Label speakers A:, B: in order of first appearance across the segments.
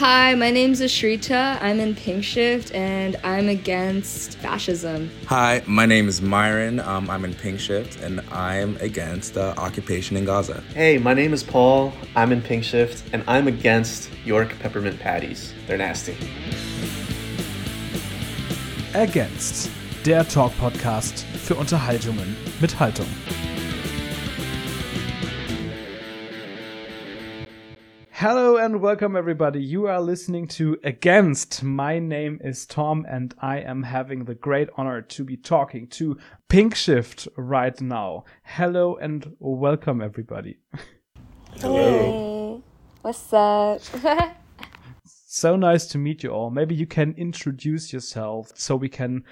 A: Hi, my name's Ashrita. I'm in Pinkshift and I'm against fascism.
B: Hi, my name is Myron. Um, I'm in Pinkshift and I'm against uh, occupation in Gaza.
C: Hey, my name is Paul. I'm in Pinkshift and I'm against York peppermint patties. They're nasty.
D: Against, der Talk-Podcast für Unterhaltungen mit Haltung. Hello and welcome everybody. You are listening to Against. My name is Tom and I am having the great honor to be talking to Pink Shift right now. Hello and welcome everybody.
A: Hey, what's up?
D: so nice to meet you all. Maybe you can introduce yourself so we can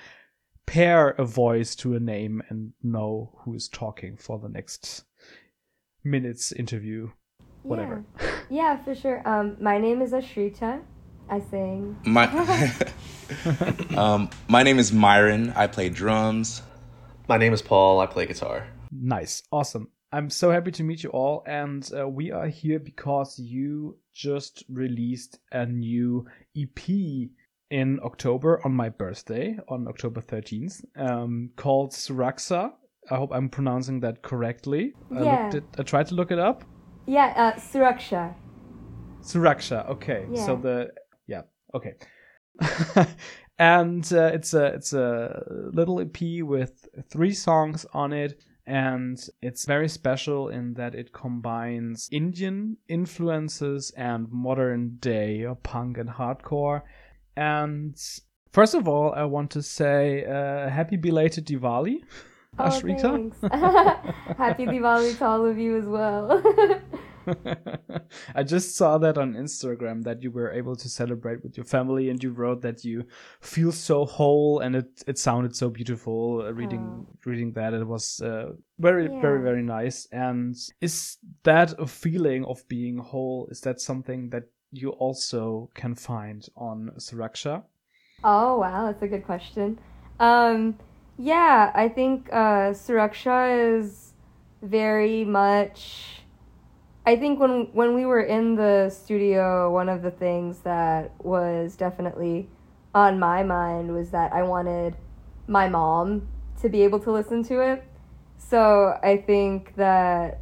D: pair a voice to a name and know who is talking for the next minutes interview whatever.
A: Yeah, yeah for sure. Um, my name is Ashrita. I sing.
B: My um, my name is Myron. I play drums.
C: My name is Paul. I play guitar.
D: Nice, awesome. I'm so happy to meet you all, and uh, we are here because you just released a new EP in October on my birthday, on October 13th, um, called Suraxa. I hope I'm pronouncing that correctly.
A: Yeah.
D: I, looked it, I tried to look it up.
A: Yeah, uh, Suraksha.
D: Suraksha. Okay.
A: Yeah.
D: So the yeah. Okay. and uh, it's a it's a little EP with three songs on it, and it's very special in that it combines Indian influences and modern day punk and hardcore. And first of all, I want to say uh, happy belated Diwali.
A: Oh,
D: Ashrita.
A: thanks. Happy Diwali to all of you as well.
D: I just saw that on Instagram that you were able to celebrate with your family, and you wrote that you feel so whole, and it it sounded so beautiful. Uh, reading reading that, it was uh, very very very nice. And is that a feeling of being whole? Is that something that you also can find on Suraksha?
A: Oh wow, that's a good question. Um, yeah, I think uh, Suraksha is very much. I think when when we were in the studio, one of the things that was definitely on my mind was that I wanted my mom to be able to listen to it. So I think that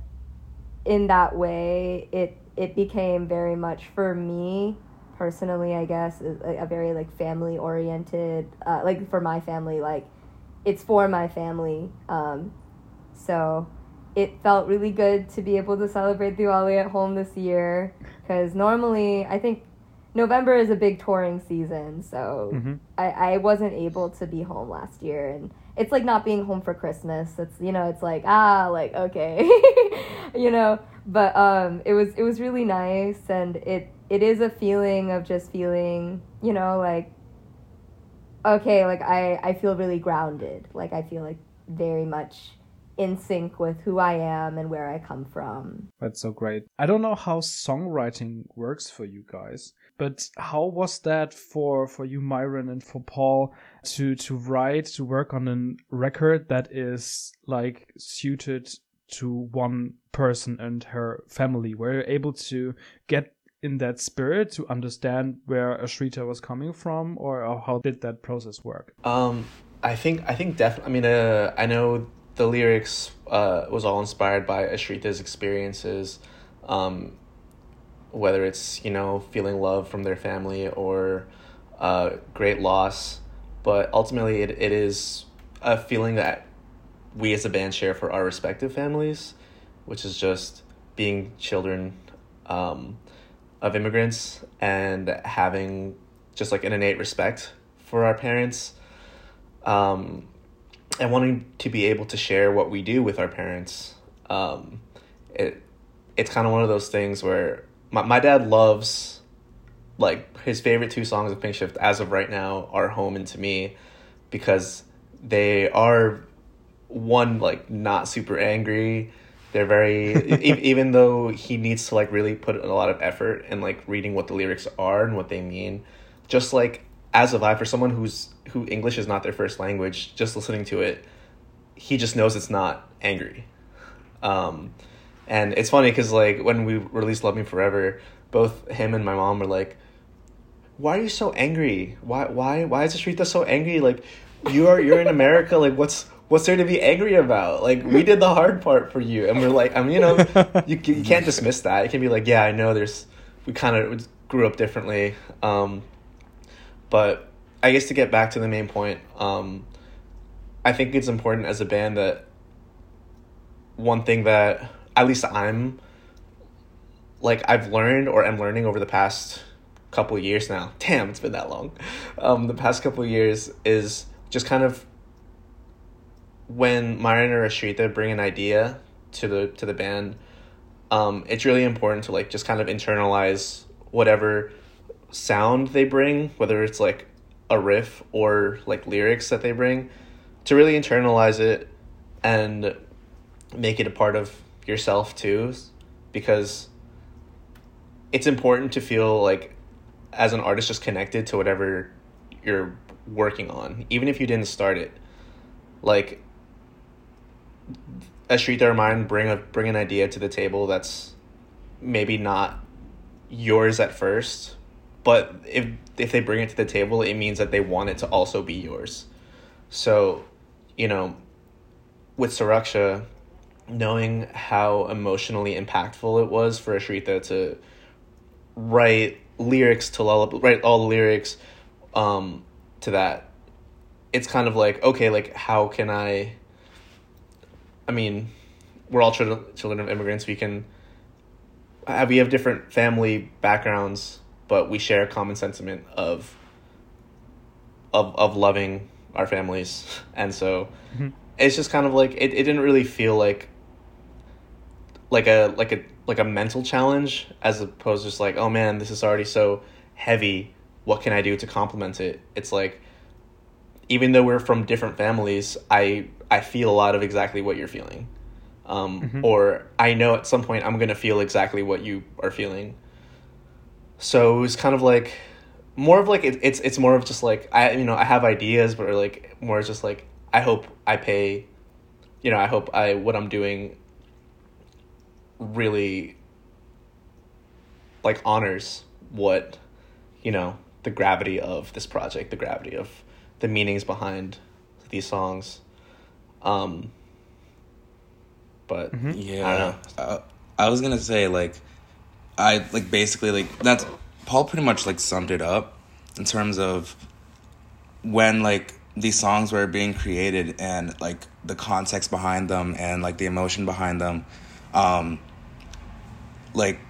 A: in that way, it it became very much for me personally i guess a, a very like family oriented uh, like for my family like it's for my family um, so it felt really good to be able to celebrate Diwali at home this year because normally i think november is a big touring season so
D: Mhm.
A: I, I wasn't able to be home last year and it's like not being home for christmas. It's you know it's like ah like okay. You know? But um it was it was really nice and it it is a feeling of just feeling you know like okay like i i feel really grounded like i feel like very much in sync with who i am and where i come from
D: That's so great. I don't know how songwriting works for you guys, but how was that for for you, Myron, and for Paul to to write to work on a record that is like suited to one person and her family? Were you able to get in that spirit to understand where Ashrita was coming from, or how did that process work?
C: Um, I think I think definitely. I mean, uh, I know the lyrics uh, was all inspired by Ashrita's experiences, um, whether it's you know feeling love from their family or uh, great loss, but ultimately it, it is a feeling that we as a band share for our respective families, which is just being children um, of immigrants and having just like an innate respect for our parents um, and wanting to be able to share what we do with our parents. Um, it it's kind of one of those things where my, my dad loves like his favorite two songs of Pinkshift as of right now are Home and To Me because they are one like not super angry they're very e- even though he needs to like really put a lot of effort in like reading what the lyrics are and what they mean just like as of I for someone who's who English is not their first language just listening to it he just knows it's not angry um and it's funny because like when we released Love Me Forever both him and my mom were like why are you so angry? Why why why is Ashrita so angry? Like you are you're in America. Like what's what's there to be angry about? Like we did the hard part for you, and we're like, I mean, you know, you you can't dismiss that. You can be like, yeah, I know. There's we kind of grew up differently, um, but I guess to get back to the main point, um, I think it's important as a band that one thing that at least I'm like I've learned or am learning over the past couple years now. Damn, it's been that long. Um, the past couple years is just kind of when Myron or Ashrita bring an idea to the to the band, um, it's really important to like just kind of internalize whatever sound they bring, whether it's like a riff or like lyrics that they bring, to really internalize it and make it a part of yourself too, because it's important to feel like as an artist just connected to whatever you're working on, even if you didn't start it. Like Ashrita or Myron bring a bring an idea to the table that's maybe not yours at first, but if if they bring it to the table, it means that they want it to also be yours. So, you know, with Suraksha, knowing how emotionally impactful it was for Ashrita to write lyrics to Lullaby, write all the lyrics um, to that, it's kind of like, okay, like, how can I I mean, we're all children children of immigrants. We can have we have different family backgrounds, but we share a common sentiment of of of loving our families, and so mm-hmm. it's just kind of like it. It didn't really feel like like a like a like a mental challenge as opposed to just like oh man this is already so heavy what can i do to complement it it's like even though we're from different families i I feel a lot of exactly what you're feeling. Um, mm-hmm. Or I know at some point I'm going to feel exactly what you are feeling. So it was kind of like more of like it, it's it's more of just like I you know I have ideas but like more just like I hope I pay you know I hope I what I'm doing really like honors what you know the gravity of this project the gravity of the meanings behind these songs um, but mm-hmm.
B: yeah, I, uh, I was gonna say like, I like basically like that's Paul pretty much like summed it up in terms of when like these songs were being created and like the context behind them and like the emotion behind them. Um like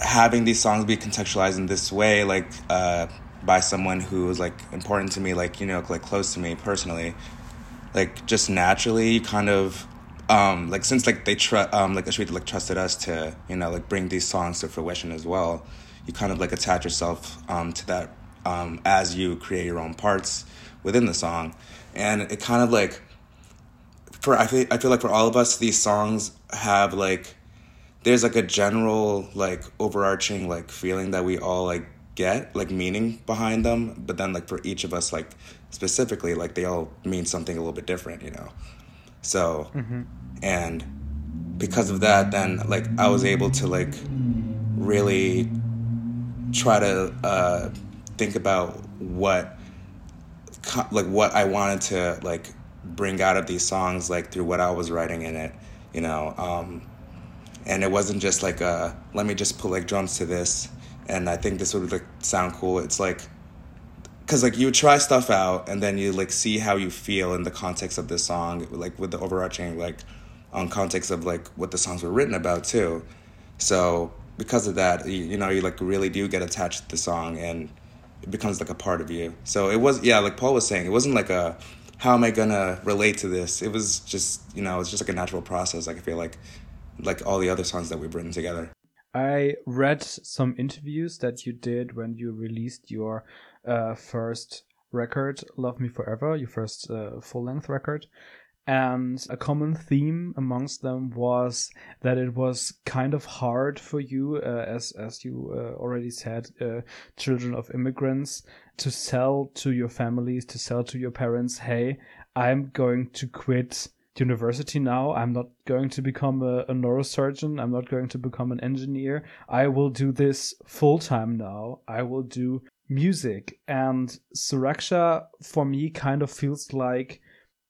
B: having these songs be contextualized in this way like uh by someone who was like important to me like you know like close to me personally like just naturally you kind of um, like since like they trust um, like Ashrita like trusted us to you know like bring these songs to fruition as well you kind of like attach yourself um, to that um, as you create your own parts within the song. And it kind of like for I feel, I feel like for all of us these songs have like there's like a general like overarching like feeling that we all like get like meaning behind them. But then like for each of us like specifically like they all mean something a little bit different you know so mm-hmm. and because of that then like i was able to like really try to uh think about what like what i wanted to like bring out of these songs like through what i was writing in it you know um and it wasn't just like uh let me just put like drums to this and I think this would like sound cool. It's like because like you try stuff out and then you like see how you feel in the context of the song, like with the overarching like on context of like what the songs were written about too. So because of that, you, you know, you like really do get attached to the song and it becomes like a part of you. So it was yeah, like Paul was saying, it wasn't like a how am I gonna relate to this? It was just you know, it's just like a natural process. Like I feel like like all the other songs that we've written together.
D: I read some interviews that you did when you released your uh, first record, Love Me Forever, your first uh, full length record. And a common theme amongst them was that it was kind of hard for you, uh, as as you uh, already said, uh, children of immigrants, to sell to your families, to sell to your parents, "Hey, I'm going to quit university now. I'm not going to become a, a, neurosurgeon. I'm not going to become an engineer. I will do this full time now. I will do music. And Suraksha, for me, kind of feels like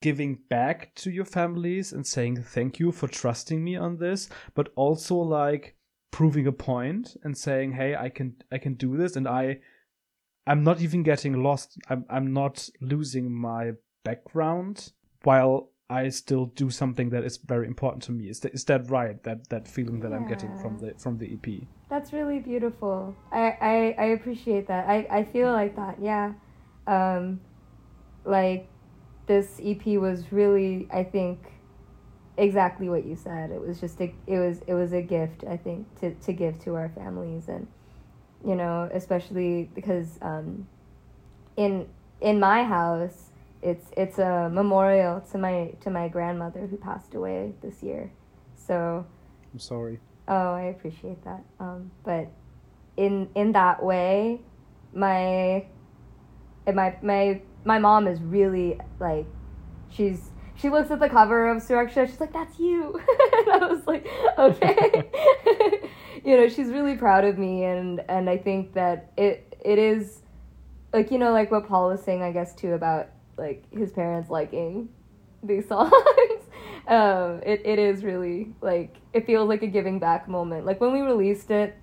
D: giving back to your families and saying thank you for trusting me on this, but also like proving a point and saying, hey, I can I can do this and I I'm not even getting lost. I'm I'm not losing my background while I still do something that is very important to me. Is that, is that right? That that feeling that I'm getting from the from the EP.
A: That's really beautiful. I I, I appreciate that. I, I feel like that. Yeah. Um, like this EP was really I think exactly what you said. It was just a it was it was a gift I think to to give to our families and you know especially because um, in in my house it's it's a memorial to my to my grandmother who passed away this year. So
D: I'm sorry.
A: Oh, I appreciate that. Um, but in in that way, my my my my mom is really like she's she looks at the cover of Suraksha, she's like, That's you and I was like, Okay You know, she's really proud of me and and I think that it it is like you know, like what Paul was saying, I guess too about like his parents liking these songs. Um, it, it is really like it feels like a giving back moment. Like when we released it,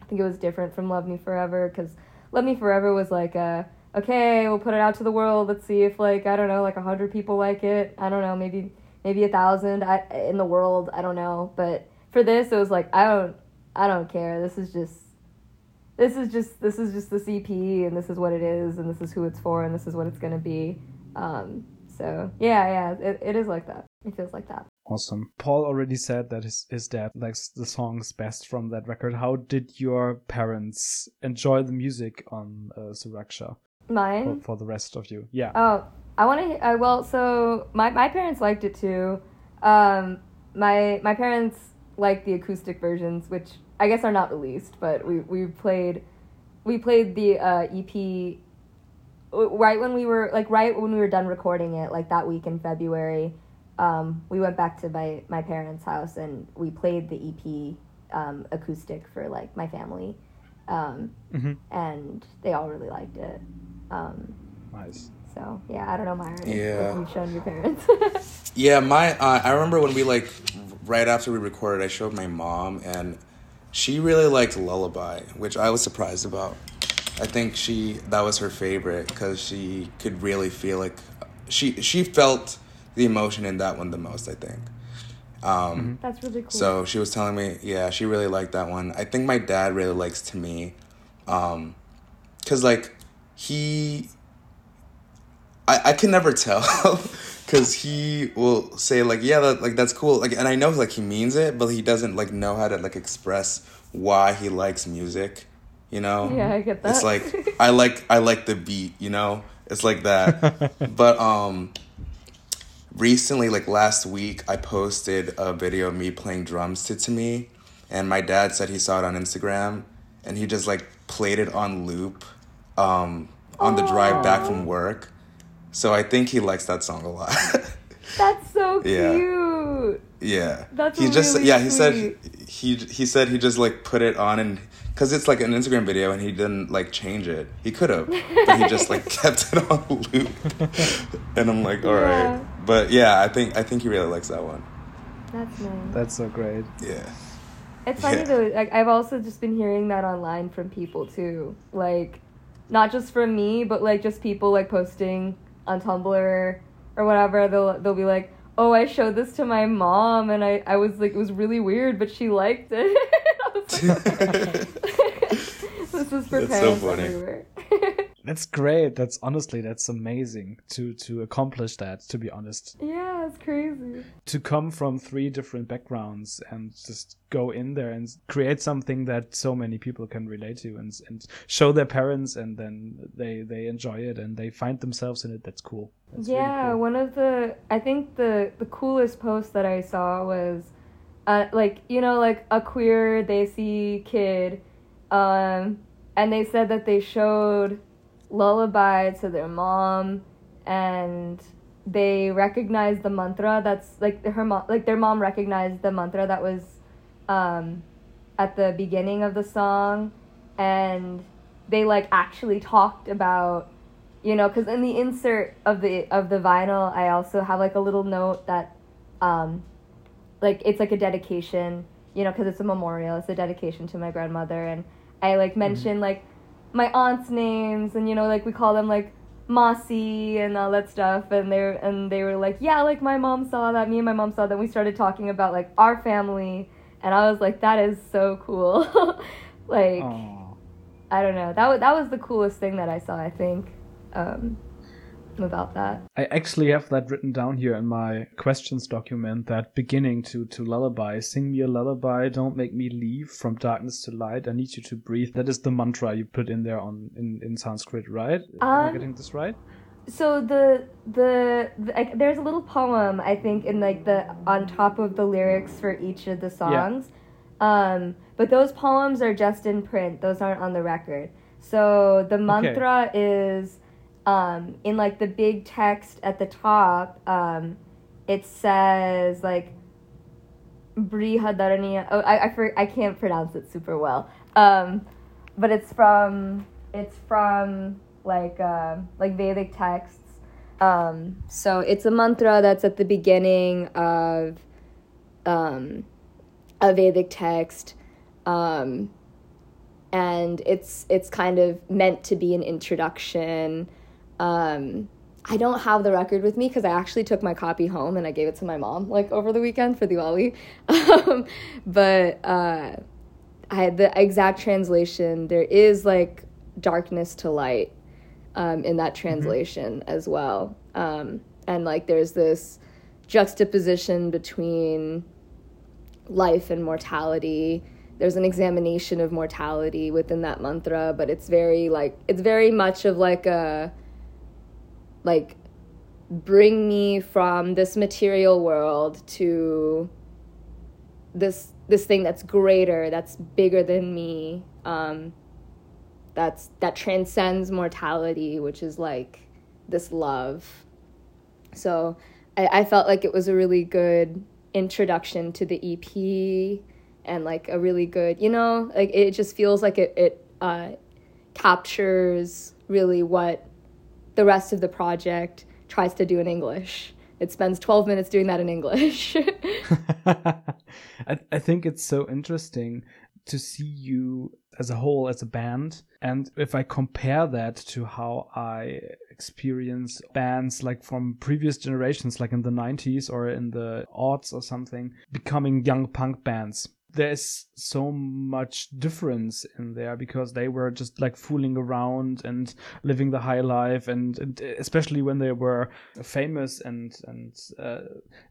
A: I think it was different from Love Me Forever because Love Me Forever was like a okay, we'll put it out to the world. Let's see if like I don't know, like a hundred people like it. I don't know, maybe maybe a thousand in the world. I don't know, but for this, it was like I don't I don't care. This is just this is just this is just the EP and this is what it is and this is who it's for and this is what it's gonna be. Um, so yeah, yeah, it, it is like that. It feels like that.
D: Awesome. Paul already said that his, his dad likes the songs best from that record. How did your parents enjoy the music on uh, Suraksha?
A: Mine?
D: For, for, the rest of you. Yeah.
A: Oh, I want to, uh, well, so my, my parents liked it too. Um, my, my parents liked the acoustic versions, which I guess are not released, but we, we played, we played the uh, EP right when we were like right when we were done recording it like that week in february um, we went back to my, my parents house and we played the ep um, acoustic for like my family. Um,
D: mm-hmm.
A: and they all really liked it. Um,
D: nice.
A: so yeah i don't know my
B: yeah.
A: you've shown your parents.
B: Yeah my uh, i remember when we like right after we recorded i showed my mom and she really liked lullaby which i was surprised about. I think she that was her favorite because she could really feel like she she felt the emotion in that one the most. I think. Um,
A: mm-hmm. That's really cool.
B: So she was telling me, yeah, she really liked that one. I think my dad really likes to me, um, cause like he, I I can never tell, cause he will say like, yeah, that, like that's cool, like, and I know like he means it, but he doesn't like know how to like express why he likes music you know
A: yeah i get that
B: it's like i like i like the beat you know it's like that but um recently like last week i posted a video of me playing drums to to me and my dad said he saw it on instagram and he just like played it on loop um on the drive back from work. So i think he likes that song a lot.
A: That's so cute.
B: Yeah. Yeah
A: that's
B: he
A: just
B: really yeah he said he he said he just like put it on and because it's like an Instagram video and he didn't like change it. He could have, but he just like kept it on loop. and I'm like, all yeah. right, but yeah, I think I think he really likes that one.
A: That's nice.
D: That's so great.
B: Yeah.
A: It's funny yeah. though. Like I've also just been hearing that online from people too. Like, not just from me, but like just people like posting on Tumblr or whatever. They'll they'll be like, "Oh, I showed this to my mom, and I I was like, it was really weird, but she liked it." this is for That's parents so everywhere.
D: That's great. That's honestly, that's amazing to to accomplish that. To be honest.
A: Yeah, it's crazy.
D: To come from three different backgrounds and just go in there and create something that so many people can relate to and and show their parents and then they they enjoy it and they find themselves in it. That's cool. That's
A: yeah,
D: really cool.
A: one of the I think the the coolest post that I saw was uh, like you know like a queer desi kid um, and they said that they showed lullaby to their mom and they recognized the mantra that's like her mom like their mom recognized the mantra that was um, at the beginning of the song and they like actually talked about you know because in the insert of the of the vinyl i also have like a little note that um like it's like a dedication you know because it's a memorial it's a dedication to my grandmother and i like mention like my aunt's names and you know like we call them like Mossy and all that stuff and they were, and they were like yeah like my mom saw that. Me and my mom saw that. We started talking about like our family and I was like that is so cool. Like
D: Aw.
A: I don't know. That was that was the coolest thing that I saw I think. Um about that
D: I actually have that written down here in my questions document. That beginning to to lullaby, sing me a lullaby, don't make me leave from darkness to light. I need you to breathe. That is the mantra you put in there on in in Sanskrit, right? Am I
A: Um,
D: getting this right?
A: so the the, the like, there's a little poem I think in like the on top of the lyrics for each of the songs. Yeah. Um, but those poems are just in print. Those aren't on the record. So the mantra is um, in like the big text at the top. Um, it says like Brihadaraniya. Oh, I I, for, I can't pronounce it super well. Um, but it's from it's from like um like Vedic texts. Um, so it's a mantra that's at the beginning of um, a Vedic text, um, and it's it's kind of meant to be an introduction. Um, I don't have the record with me because I actually took my copy home and I gave it to my mom like over the weekend for Diwali. um, but uh, I the exact translation. There is like darkness to light um, in that translation as well. Um, and like there's this juxtaposition between life and mortality. There's an examination of mortality within that mantra, but it's very like it's very much of like a like bring me from this material world to this this thing that's greater, that's bigger than me. Um, that's that transcends mortality, which is like this love. So I, I felt like it was a really good introduction to the EP and like a really good, you know, like it just feels like it it uh, captures really what the rest of the project tries to do in English. It spends 12 minutes doing that in English.
D: I, I think it's so interesting to see you as a whole as a band and if i compare that to how i experience bands like from previous generations like in the 90s or in the aughts or something becoming young punk bands there's so much difference in there because they were just like fooling around and living the high life and, and especially when they were famous and and uh,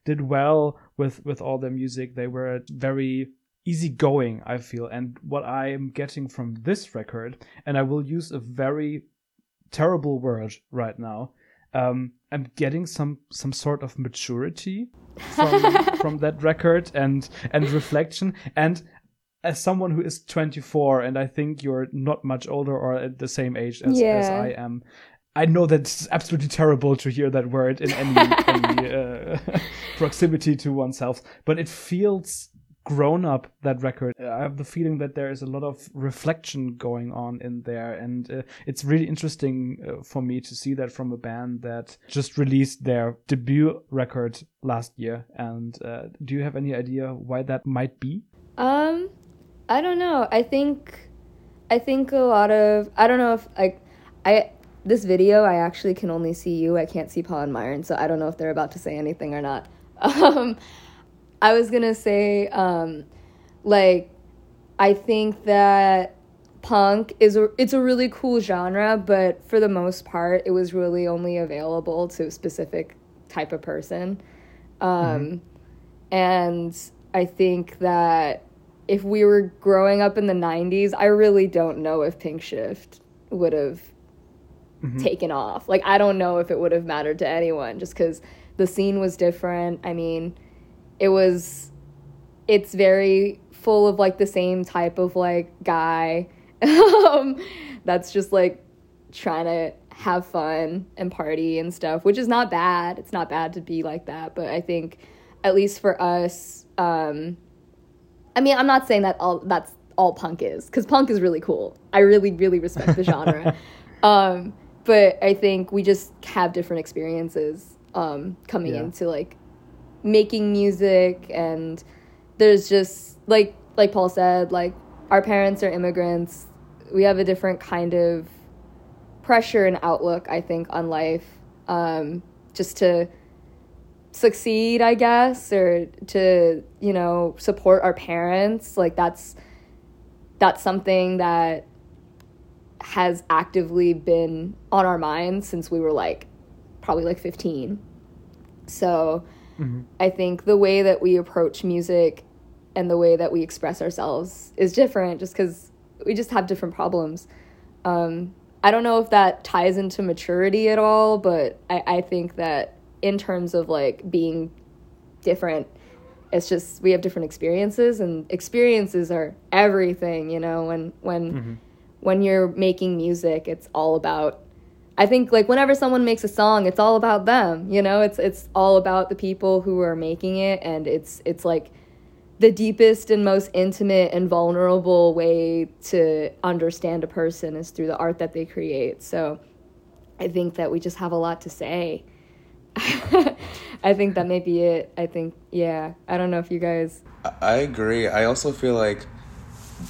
D: did well with with all their music they were very easygoing i feel. And what i am getting from this record and i will use a very terrible word right now um, i'm getting some some sort of maturity from from that record and and reflection. And as someone who is 24 and i think you're not much older or at the same age as, as i am i know that it's absolutely terrible to hear that word in any, any uh, proximity to oneself. But it feels grown up that record i have the feeling that there is a lot of reflection going on in there and uh, it's really interesting uh, for me to see that from a band that just released their debut record last year and uh, do you have any idea why that might be
A: Um, I don't know. I think, I think a lot of I don't know if like I this video I actually can only see you. I can't see Paul and Myron, so I don't know if they're about to say anything or not. Um, I was gonna say um, like I think that punk is a, it's a really cool genre, but for the most part, it was really only available to a specific type of person. Um, And I think that if we were growing up in the 90s, I really don't know if Pinkshift would have taken off. Like, I don't know if it would have mattered to anyone just because the scene was different. I mean, it was, it's very full of like the same type of like guy um, that's just like trying to have fun and party and stuff, which is not bad. It's not bad to be like that, but I think at least for us, um, I mean, I'm not saying that all that's all punk is because punk is really cool. I really really respect the genre. um, but I think we just have different experiences um, coming
D: Yeah.
A: into like making music and there's just like like Paul said like our parents are immigrants. We have a different kind of pressure and outlook I think on life um, just to succeed I guess or to you know support our parents. Like that's that's something that has actively been on our minds since we were like probably like 15 so I think the way that we approach music and the way that we express ourselves is different just because we just have different problems. Um, I don't know if that ties into maturity at all, but I, I think that in terms of like being different, it's just we have different experiences and experiences are everything, you know, when when when you're making music, it's all about I think like whenever someone makes a song, it's all about them. You know, it's it's all about the people who are making it, and it's it's like the deepest and most intimate and vulnerable way to understand a person is through the art that they create. So I think that we just have a lot to say. I think that may be it. I think yeah. I don't know if you guys
B: I- agree. I also feel like,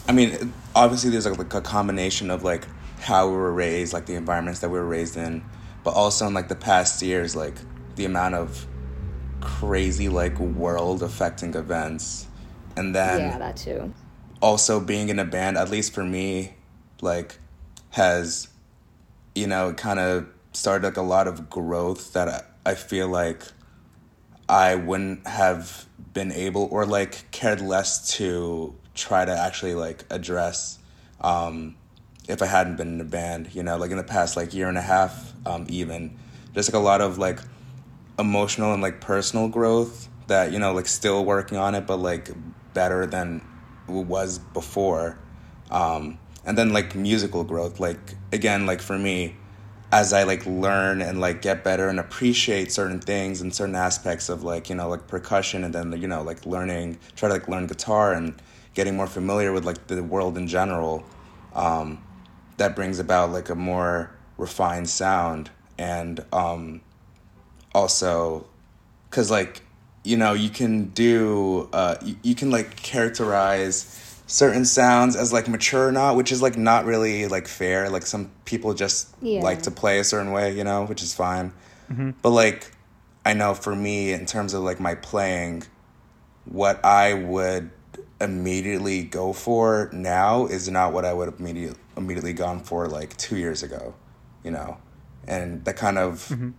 B: I mean, obviously there's like a combination of like how we were raised, like the environments that we were raised in, but also in like the past years, like the amount of crazy like world affecting events, and then
A: yeah, that too.
B: also being in a band, at least for me, like has, you know, kind of started like a lot of growth that I, I feel like I wouldn't have been able or like cared less to try to actually like address um, if I hadn't been in a band, you know, like in the past like year and a half, um, even. Just like a lot of like emotional and like personal growth that you know like still working on it but like better than it was before. Um and then like musical growth like again like for me as i like learn and like get better and appreciate certain things and certain aspects of like you know like percussion and then you know like learning try to like learn guitar and getting more familiar with like the world in general um that brings about like a more refined sound and um also because like you know you can do uh you, you can like characterize certain sounds as like mature or not which is like not really like fair. Like some people just
A: Yeah.
B: like to play a certain way you know which is fine. But like i know for me in terms of like my playing what i would immediately go for now is not what i would have immediately immediately gone for like two years ago you know and that kind of mm-hmm.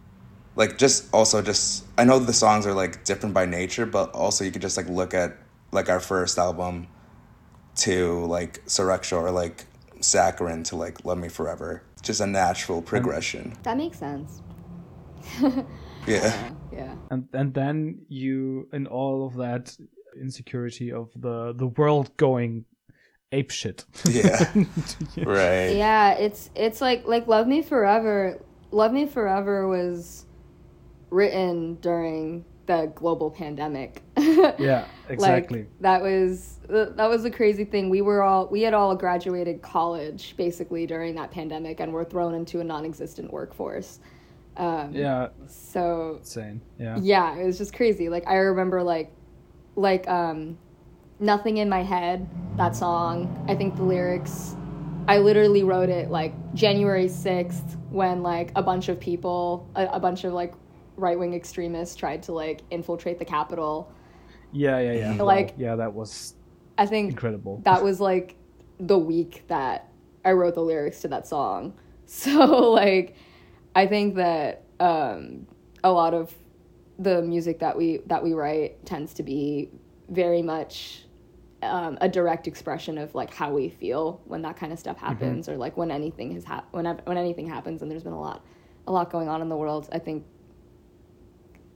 B: like just also just I know the songs are like different by nature, but also you could just like look at like our first album to like Suraksha or like Saccharine to like Love Me Forever. Just a natural progression.
A: That makes sense.
B: Yeah.
A: Yeah.
D: and and then you in all of that insecurity of the the world going ape shit
B: Yeah. Right.
A: Yeah, it's it's like like Love Me Forever. Love Me Forever was written during the global pandemic.
D: yeah exactly
A: Like, that was that was a crazy thing. We were all we had all graduated college basically during that pandemic and were thrown into a non-existent workforce. Um,
D: yeah
A: So
D: insane yeah
A: yeah, it was just crazy. Like I remember like like um Nothing in My Head, that song. I think the lyrics I literally wrote it like January 6th when like a bunch of people, a, a bunch of like right-wing extremists tried to like infiltrate the Capitol.
D: yeah yeah yeah Wow.
A: Like-
D: yeah that was
A: I think
D: incredible
A: that was like the week that I wrote the lyrics to that song. So like I think that um a lot of the music that we that we write tends to be very much um, a direct expression of like how we feel when that kind of stuff happens or like when anything has hap- when when anything happens and there's been a lot a lot going on in the world I think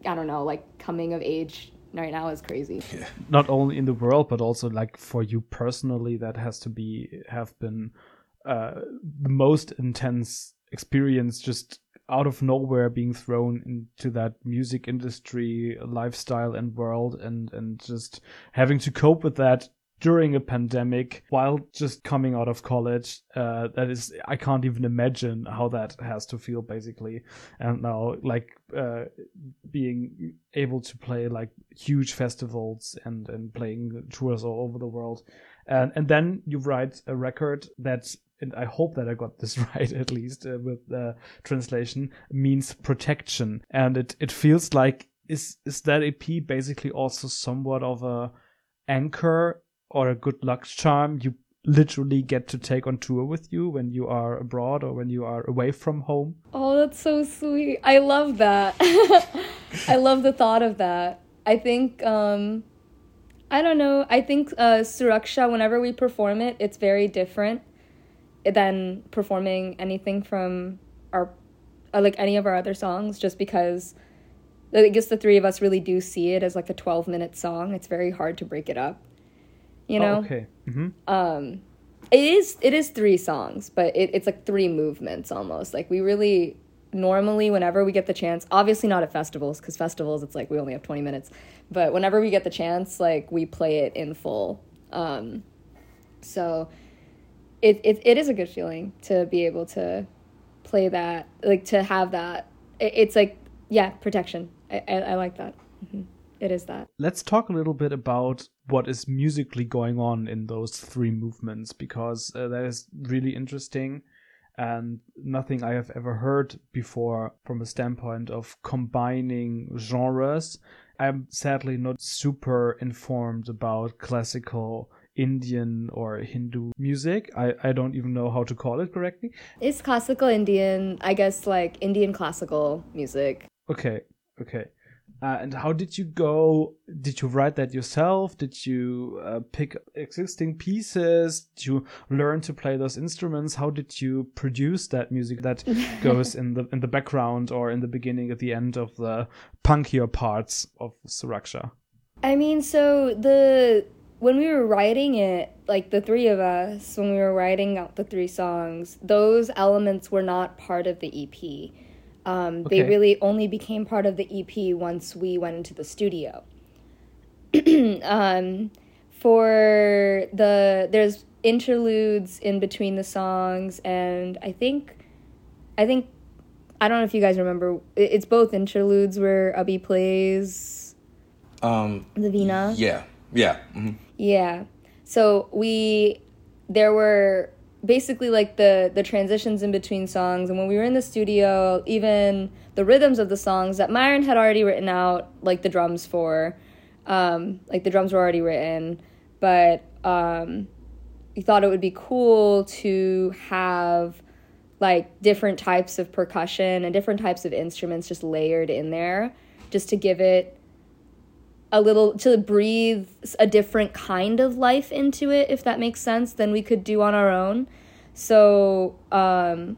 A: I don't know like coming of age right now is crazy.
D: Not only in the world but also like for you personally that has to be have been uh the most intense experience just out of nowhere being thrown into that music industry lifestyle and world and and just having to cope with that during a pandemic while just coming out of college uh, that is i can't even imagine how that has to feel basically. And now like uh, being able to play like huge festivals and and playing tours all over the world. And and then you write a record that and I hope that I got this right at least uh, with the translation means protection and it it feels like is is that EP basically also somewhat of a anchor or a good luck charm you literally get to take on tour with you when you are abroad or when you are away from home.
A: Oh, that's so sweet. I love that. I love the thought of that. I think um I don't know. I think uh Suraksha whenever we perform it, it's very different than performing anything from our uh, like any of our other songs just because I guess the three of us really do see it as like a 12 minute song. It's very hard to break it up you know
D: oh, okay mm-hmm.
A: um it is it is three songs but it, it's like three movements almost like we really normally whenever we get the chance obviously not at festivals because festivals it's like we only have 20 minutes but whenever we get the chance like we play it in full um so it, it, it is a good feeling to be able to play that like to have that it, it's like yeah protection i, I, I like that mm-hmm. it is that
D: let's talk a little bit about what is musically going on in those three movements because uh, that is really interesting and nothing I have ever heard before from a standpoint of combining genres. I'm sadly not super informed about classical Indian or Hindu music. I, I don't even know how to call it correctly.
A: It's classical Indian, I guess like Indian classical music.
D: Okay, okay. Uh, and how did you go? Did you write that yourself? Did you uh, pick existing pieces? Did you learn to play those instruments? How did you produce that music that goes in the in the background or in the beginning at the end of the punkier parts of Suraksha?
A: I mean, so the when we were writing it, like the three of us, when we were writing out the three songs, those elements were not part of the EP um, okay. They really only became part of the EP once we went into the studio. um, for the there's interludes in between the songs, and I think, I think, I don't know if you guys remember. It's both interludes where Abhi plays.
B: Um,
A: the Veena.
B: Yeah. Yeah. Mm-hmm.
A: Yeah. So we there were basically like the the transitions in between songs and when we were in the studio even the rhythms of the songs that Myron had already written out like the drums for um, like the drums were already written but um, we thought it would be cool to have like different types of percussion and different types of instruments just layered in there just to give it a little to breathe a different kind of life into it if that makes sense than we could do on our own. So um,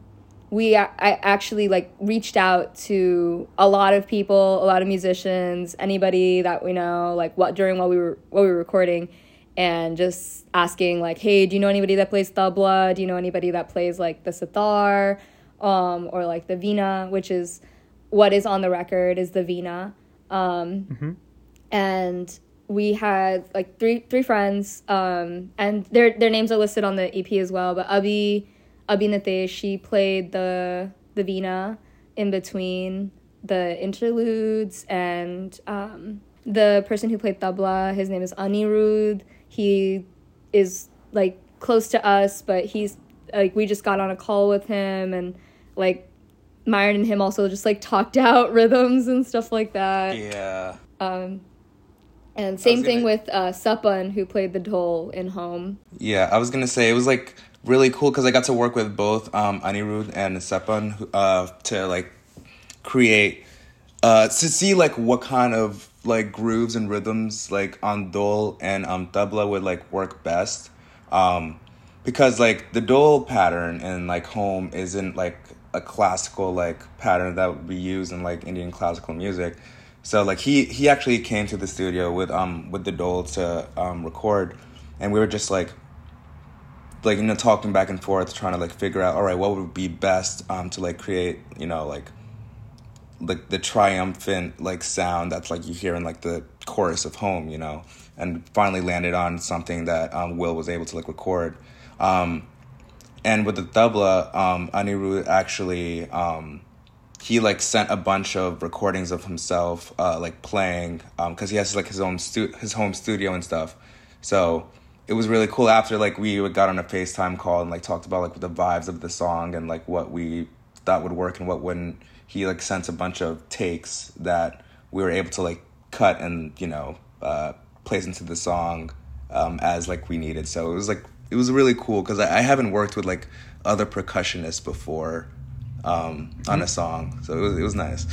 A: we I actually like reached out to a lot of people a lot of musicians anybody that we know like what during while we were while we were recording and just asking like hey do you know anybody that plays tabla? Do you know anybody that plays like the sitar um, or like the vina, which is what is on the record is the vina. um, mm-hmm and we had like three three friends um, and their their names are listed on the EP as well but Abhi Abhi Nitesh she played the the Veena in between the interludes and um, the person who played tabla his name is Anirudh. He is like close to us but he's like we just got on a call with him and like Myron and him also just like talked out rhythms and stuff like that.
B: Yeah.
A: Um and same thing with uh, Sapan, who played the dhol in Home.
B: Yeah, I was gonna say it was like really cool because I got to work with both um, Anirudh and Sapan uh, to like create uh, to see like what kind of like grooves and rhythms like on dhol and um, tabla would like work best. Um, because like the dhol pattern in like home isn't like a classical like pattern that would be used in like Indian classical music. So like he he actually came to the studio with um with the dhol to um record, and we were just like like you know talking back and forth trying to like figure out all right what would be best um to like create you know like like the triumphant like sound that's like you hear in like the chorus of home, you know, and finally landed on something that um, Will was able to like record. Um, and with the tabla, um, actually um, he like sent a bunch of recordings of himself uh, like playing because um, he has like his own stu- his home studio and stuff. So it was really cool after like we got on a FaceTime call and like talked about like the vibes of the song and like what we thought would work and what wouldn't. He like sent a bunch of takes that we were able to like cut and you know uh, place into the song um, as like we needed. So it was like it was really cool because I, I haven't worked with like other percussionists before um, on a song, so it was it was nice.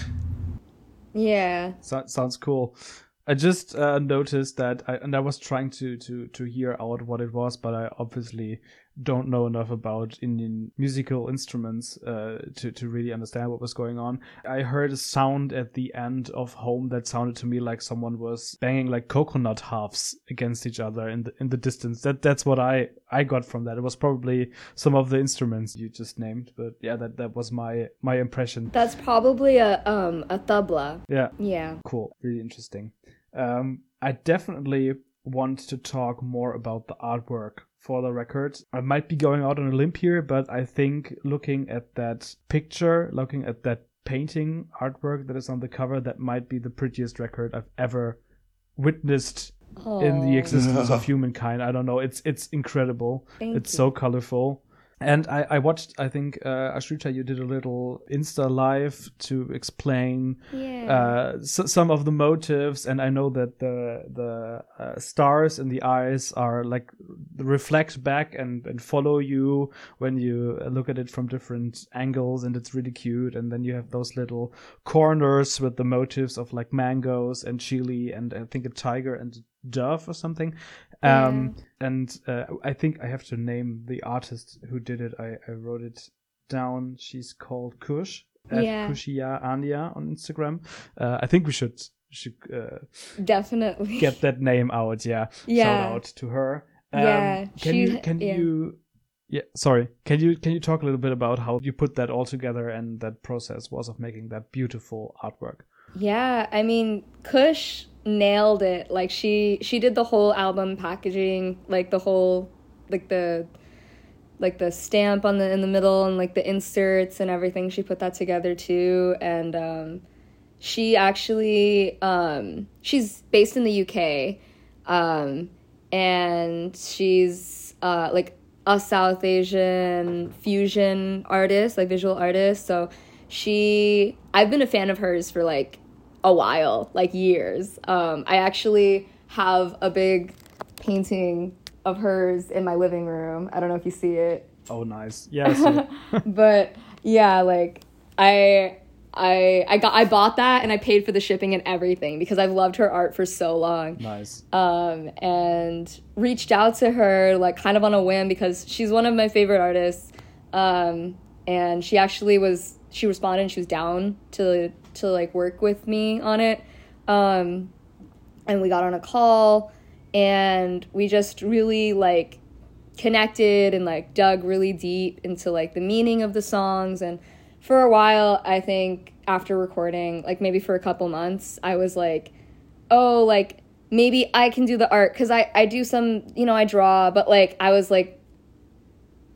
A: Yeah.
D: So, sounds cool. I just uh, noticed that, I, and I was trying to to to hear out what it was, but I obviously don't know enough about Indian musical instruments uh, to to really understand what was going on. I heard a sound at the end of Home that sounded to me like someone was banging like coconut halves against each other in the in the distance. That that's what I I got from that. It was probably some of the instruments you just named, but yeah, that that was my my impression.
A: That's probably a um a tabla.
D: Yeah.
A: Yeah.
D: Cool. Really interesting. Um, I definitely want to talk more about the artwork for the record. I might be going out on a limb here, but I think looking at that picture, looking at that painting artwork that is on the cover, that might be the prettiest record I've ever witnessed in the existence of humankind. I don't know. It's it's incredible.
A: Thank
D: it's
A: you.
D: so colorful. And I, I watched, I think, uh, Ashrita, you did a little Insta live to explain
A: Yeah.
D: uh, s some of the motives, and I know that the the uh, stars in the eyes are like reflect back and, and follow you when you look at it from different angles, and it's really cute. And then you have those little corners with the motives of like mangoes and chili, and I think a tiger and dove or something. Um, and uh, I think I have to name the artist who did it. I, I wrote it down. She's called Kush at
A: Yeah.
D: Kushia Anya on Instagram. Uh, I think we should should uh,
A: Definitely.
D: get that name out. Yeah,
A: Yeah.
D: shout out to her. Um,
A: Yeah,
D: can
A: she-
D: you can
A: yeah.
D: you yeah sorry can you can you talk a little bit about how you put that all together and that process was of making that beautiful artwork?
A: Yeah, I mean, Kush nailed it. Like she she did the whole album packaging, like the whole like the like the stamp on the in the middle and like the inserts and everything. She put that together too and um she actually um she's based in the UK. Um and she's uh like a South Asian fusion artist, like visual artist. So she I've been a fan of hers for like a while, like years. Um, I actually have a big painting of hers in my living room. I don't know if you see it,
D: Oh, nice. Yes.
A: but yeah, like I I I got I bought that and I paid for the shipping and everything because I've loved her art for so long
D: nice.
A: um, and reached out to her like kind of on a whim because she's one of my favorite artists um, and she actually was she responded and she was down to to like work with me on it. Um, and we got on a call and we just really like connected and like dug really deep into like the meaning of the songs. And for a while i think after recording like maybe for a couple months i was like oh like maybe i can do the art because i i do some you know i draw but like i was like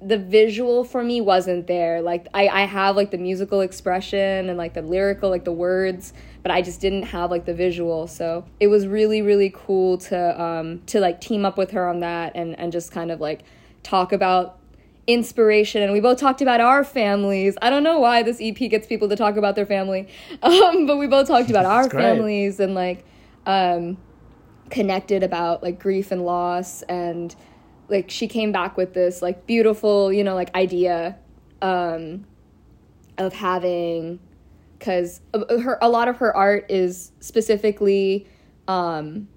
A: the visual for me wasn't there. Like i i have like the musical expression and like the lyrical like the words but i just didn't have like the visual. So it was really really cool to um to like team up with her on that and and just kind of like talk about inspiration. And we both talked about our families. I don't know why this ep gets people to talk about their family um but we both talked about our
D: great.
A: families and like um connected about like grief and loss and like she came back with this like beautiful you know like idea um of having because her a lot of her art is specifically um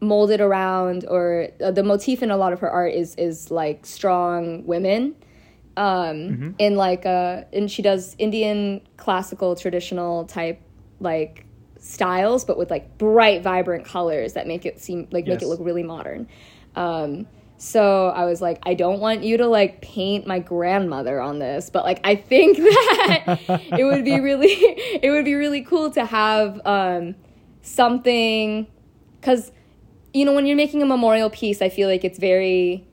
A: molded around or uh, the motif in a lot of her art is is like strong women um in like uh and she does indian classical traditional type like styles but with like bright vibrant colors that make it seem like make it look really modern. Um so i was like i don't want you to like paint my grandmother on this but like i think that it would be really it would be really cool to have um something because you know when you're making a memorial piece i feel like it's very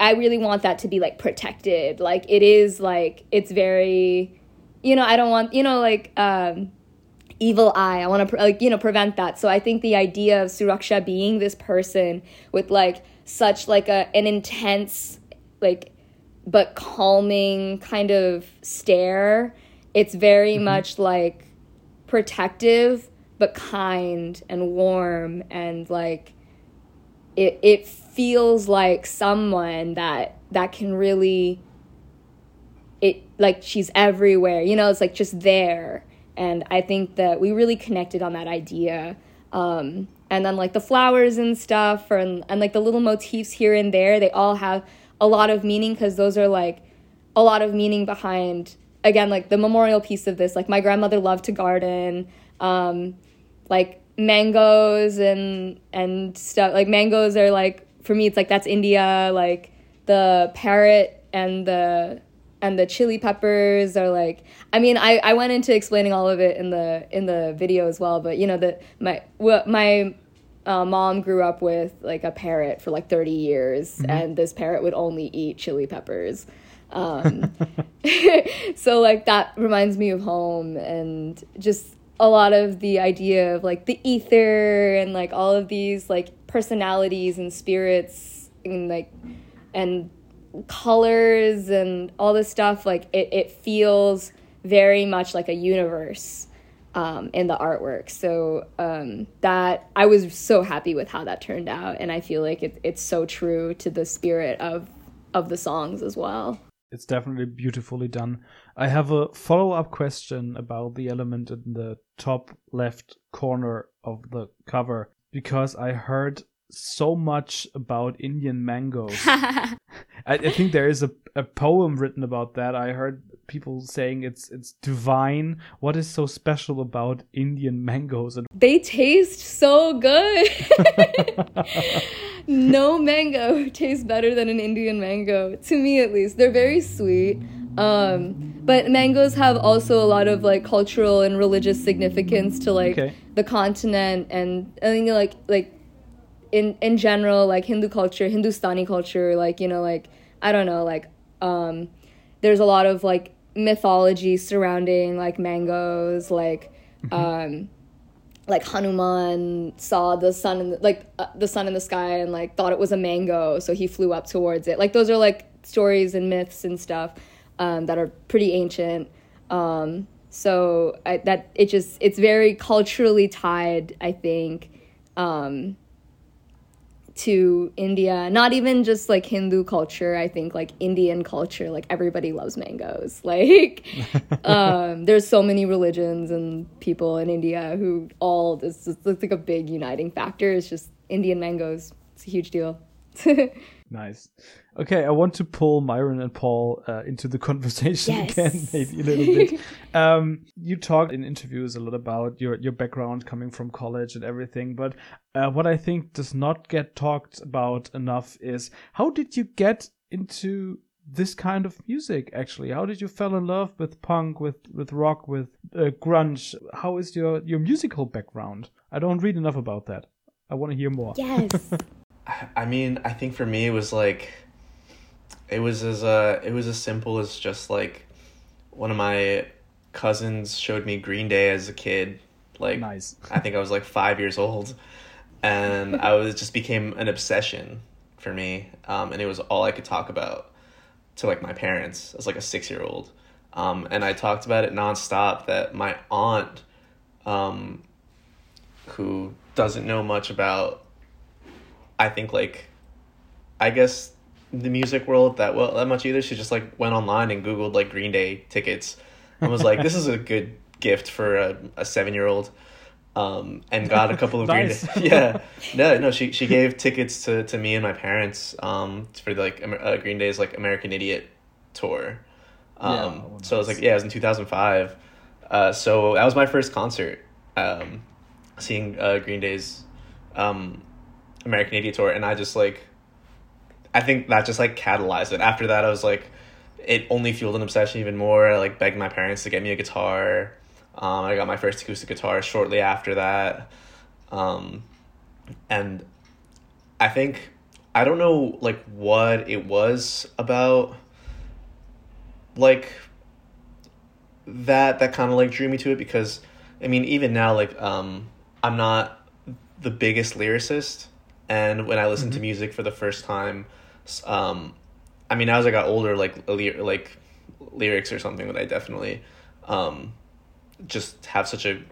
A: i really want that to be like protected. Like it is like it's very you know i don't want you know like um evil eye. I want to like you know prevent that. So i think the idea of suraksha being this person with like such like a an intense like but calming kind of stare. It's very mm-hmm. much like protective but kind and warm and like it it feels like someone that that can really it like she's everywhere you know it's like just there. And i think that we really connected on that idea. Um, and then like the flowers and stuff and, and like the little motifs here and there they all have a lot of meaning because those are like a lot of meaning behind again like the memorial piece of this. Like my grandmother loved to garden um, like mangoes and and stuff. Like mangoes are like for me it's like that's india. Like the parrot and the and the chili peppers are like i mean i i went into explaining all of it in the in the video as well but you know the my my uh, mom grew up with like a parrot for like 30 years mm-hmm. and this parrot would only eat chili peppers um, so like that reminds me of home and just a lot of the idea of like the ether and like all of these like personalities and spirits and like and colors and all this stuff like it, it feels very much like a universe um, in the artwork so um, that i was so happy with how that turned out and i feel like it, it's so true to the spirit of of the songs as well
D: it's definitely beautifully done i have a follow-up question about the element in the top left corner of the cover because i heard so much about Indian mangoes. I, I, think there is a, a poem written about that. I heard people saying it's it's divine. What is so special about Indian mangoes? And
A: they taste so good. no mango tastes better than an Indian mango to me at least. They're very sweet. Um, but mangoes have also a lot of like cultural and religious significance to like okay. the continent and I think like like in in general like hindu culture hindustani culture like you know like i don't know like um there's a lot of like mythology surrounding like mangoes like mm-hmm. um like hanuman saw the sun in the, like uh, the sun in the sky and like thought it was a mango so he flew up towards it like those are like stories and myths and stuff um, that are pretty ancient um, so I, that it just it's very culturally tied i think um, to India, not even just like Hindu culture, I think like Indian culture, like everybody loves mangoes. Like um, there's so many religions and people in India who all this is like a big uniting factor. It's just Indian mangoes. It's a huge deal.
D: nice. Okay, I want to pull Myron and Paul uh, into the conversation yes. again, maybe a little bit. um, you talked in interviews a lot about your your background coming from college and everything, but uh, what I think does not get talked about enough is how did you get into this kind of music actually how did you fell in love with punk with with rock with uh, grunge how is your your musical background i don't read enough about that i want to hear more
A: yes
C: i mean i think for me it was like it was as uh it was as simple as just like one of my cousins showed me Green Day as a kid. Like nice. I think I was like five years old, and I was just became an obsession for me. Um, and it was all I could talk about to like my parents as like a six year old. Um, and I talked about it nonstop. That my aunt, um, who doesn't know much about, I think like, I guess the music world that well that much either. She just like went online and googled like Green Day tickets, and was like, "This is a good gift for a, a seven year old." Um, and got a couple of nice. Green Day. Yeah, no, no. She she gave tickets to, to me and my parents um, for like uh, Green Day's like American Idiot tour. Um, yeah, oh, so I was like, yeah, it was in two thousand five. Uh, so that was my first concert, um, seeing uh, Green Day's um, American Idiot tour, and I just like I think that just like catalyzed it. After that, I was like, it only fueled an obsession even more. I like begged my parents to get me a guitar. Um, I got my first acoustic guitar shortly after that. Um, and I think I don't know like what it was about like that that kind of like drew me to it because I mean even now like um I'm not the biggest lyricist and when I listen to music for the first time um I mean as I got older like ly- like lyrics or something that I definitely um just have such a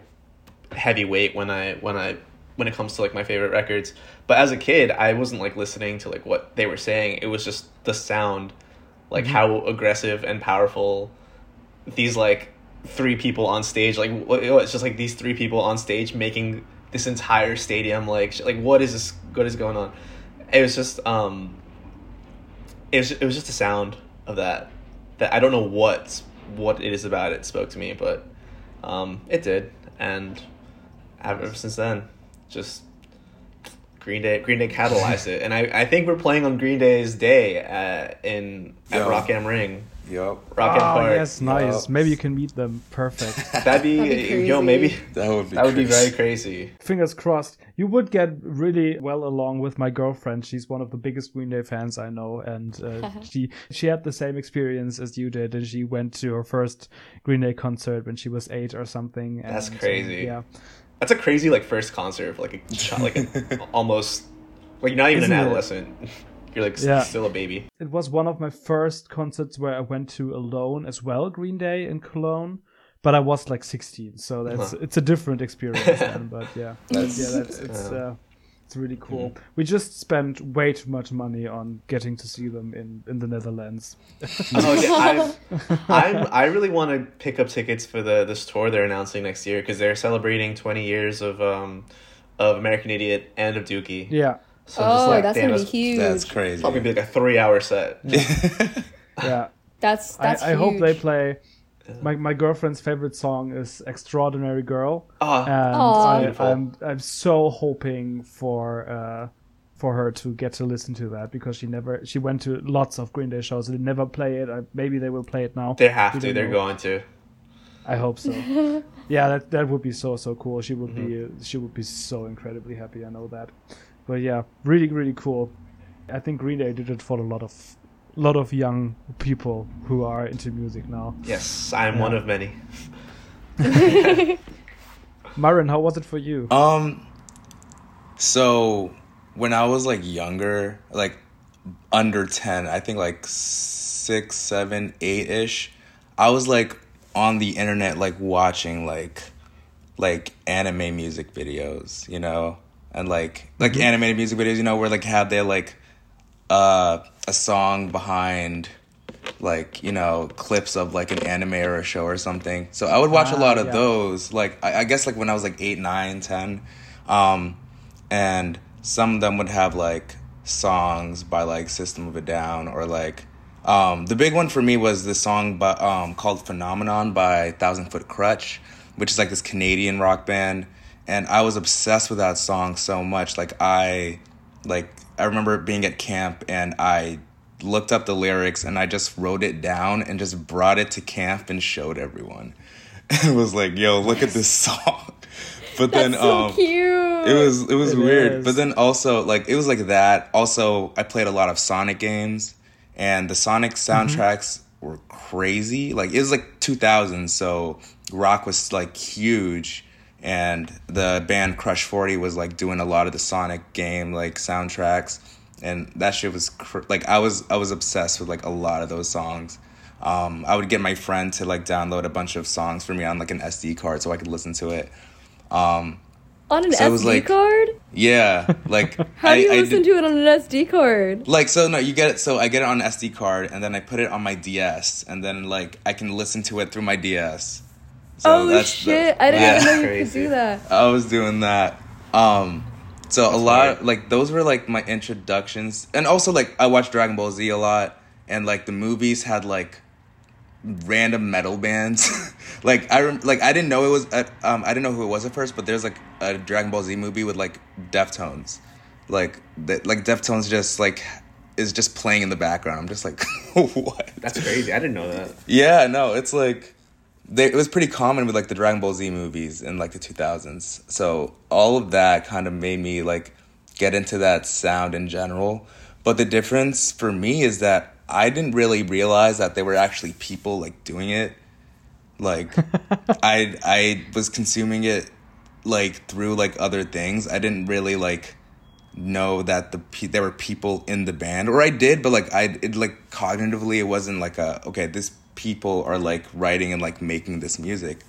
C: heavy weight when I when I when it comes to like my favorite records. But as a kid, I wasn't like listening to like what they were saying. It was just the sound, like how aggressive and powerful these like three people on stage like what it's just like these three people on stage making this entire stadium like like what is this what is going on. It was just um it was it was just the sound of that that I don't know what what it is about it spoke to me but um it did. And ever ever since then just Green Day Green Day catalyzed it. And I I think we're playing on Green Day's day at, in at
B: Yeah.
C: Rock Am Ring
B: Yup.
C: Rock Am
D: oh,
C: Park
D: yes, nice.
B: Yup.
D: Maybe you can meet them. Perfect.
C: that'd be,
A: That'd be
C: yo maybe
B: That would be
C: that would be very crazy
D: Fingers crossed. You would get really well along with my girlfriend. She's one of the biggest Green Day fans I know, and uh, she she had the same experience as you did, and she went to her first Green Day concert when she was eight or something.
C: That's
D: and, uh,
C: crazy.
D: yeah,
C: That's a crazy like first concert for like a child, like a, almost like not even
D: Isn't
C: an
D: it?
C: Adolescent. You're like
D: Yeah.
C: still a baby.
D: it was one of my first concerts where I went to alone as well, Green Day in Cologne. But I was like 16, so that's
C: Uh-huh.
D: it's a different experience then. But yeah,
B: That's-
D: yeah, that's it's uh, it's really cool.
C: Mm-hmm.
D: We just spent way too much money on getting to see them in in the Netherlands.
C: Oh, yeah, I, I'm, I really want to pick up tickets for the this tour they're announcing next year because they're celebrating 20 years of um of American Idiot and of Dookie.
D: Yeah,
C: So I'm just
A: Oh,
C: like,
A: that's
C: damn,
A: gonna be
C: it's
A: huge.
B: That's crazy.
C: Probably be like a three hour set.
D: yeah.
A: That's that's
D: I, I hope they play. My my girlfriend's favorite song is "Extraordinary Girl,"
C: Ah,
D: and I,
C: Beautiful.
D: I'm I'm so hoping for uh for her to get to listen to that because she never she went to lots of Green Day shows and they never play it. I, maybe they will play it now.
C: they have
D: We
C: to. They're
D: know.
C: going to.
D: I hope so. yeah, that that would be so so cool. She would
C: Mm-hmm.
D: be she would be so incredibly happy. I know that. But yeah, really really cool. I think Green Day did it for a lot of lot of young people who are into music now.
C: Yes, I'm
D: Yeah.
C: one of many.
D: Myron, how was it for you?
B: Um, so when I was like younger, like under 10, I think like six, seven, eight ish, I was like on the internet, like watching like, like anime music videos, you know, and like, like animated music videos, you know, where like have they like, uh, a song behind like you know clips of like an anime or a show or something so i would watch a
D: Ah,
B: lot of
D: yeah.
B: those like I, I guess like when i was like 8 9 10 um and some of them would have like songs by like system of a down or like um the big one for me was this song by, um called phenomenon by Thousand Foot Krutch which is like this canadian rock band and i was obsessed with that song so much like i like I remember being at camp and I looked up the lyrics and I just wrote it down and just brought it to camp and showed everyone. And it was like, "Yo, look at this song." But then
A: That's so
B: um
A: cute.
B: it was it was
D: It
B: weird.
D: is.
B: But then also like it was like that. Also, I played a lot of Sonic games and the Sonic soundtracks were crazy. Like it was like 2000, so rock was like huge and the band Crush 40 was like doing a lot of the Sonic game like soundtracks and that shit was cr- like I was I was obsessed with like a lot of those songs. Um, I would get my friend to like download a bunch of songs for me on like an SD card so I could listen to it. Um,
A: on an
B: so
A: SD
B: was like-
A: card?
B: yeah, like
A: How do you
B: I, I
A: listen
B: did-
A: to it on an SD card?
B: like so no you get it so I get it on an SD card and then I put it on my DS and then like I can listen to it through my DS. So
A: oh
B: that's the-
A: shit! I didn't
B: yeah.
A: even know you
C: Crazy.
A: could do that.
B: I was doing that. Um, so a lot
C: hard.
B: like those were like my introductions, and also like I watched Dragon Ball Z a lot, and like the movies had like random metal bands. like I rem- like I didn't know it was uh, um I didn't know who it was at first, but there's like a Dragon Ball Z movie with like Deftones, like the, like Deftones just like is just playing in the background. I'm just like what?
C: That's crazy. I didn't know that.
B: Yeah, no, it's like they, it was pretty common with like the Dragon Ball Z movies in like the 2000s. So all of that kind of made me like get into that sound in general. But the difference for me is that I didn't really realize that they were actually people like doing it. Like I I was consuming it like through like other things. I didn't really like know that the pe- there were people in the band or I did but like I it like cognitively it wasn't like a okay this people are like writing and like making this music.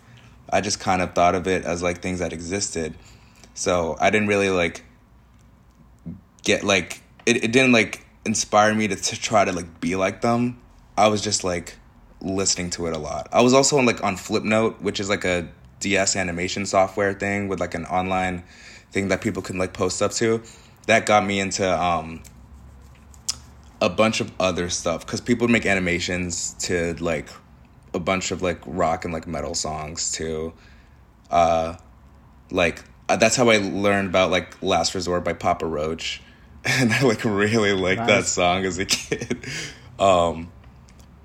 B: I just kind of thought of it as like things that existed. So I didn't really like get like it, it didn't like inspire me to, to try to like be like them. I was just like listening to it a lot. I was also on like on Flipnote, which is like a DS animation software thing with like an online thing that people can like post up to. That got me into um a bunch of other stuff because people make animations to like a bunch of like rock and like metal songs too. Uh, like uh, that's how I learned about like Last Resort by Papa Roach, and I like really liked that song as a kid. um,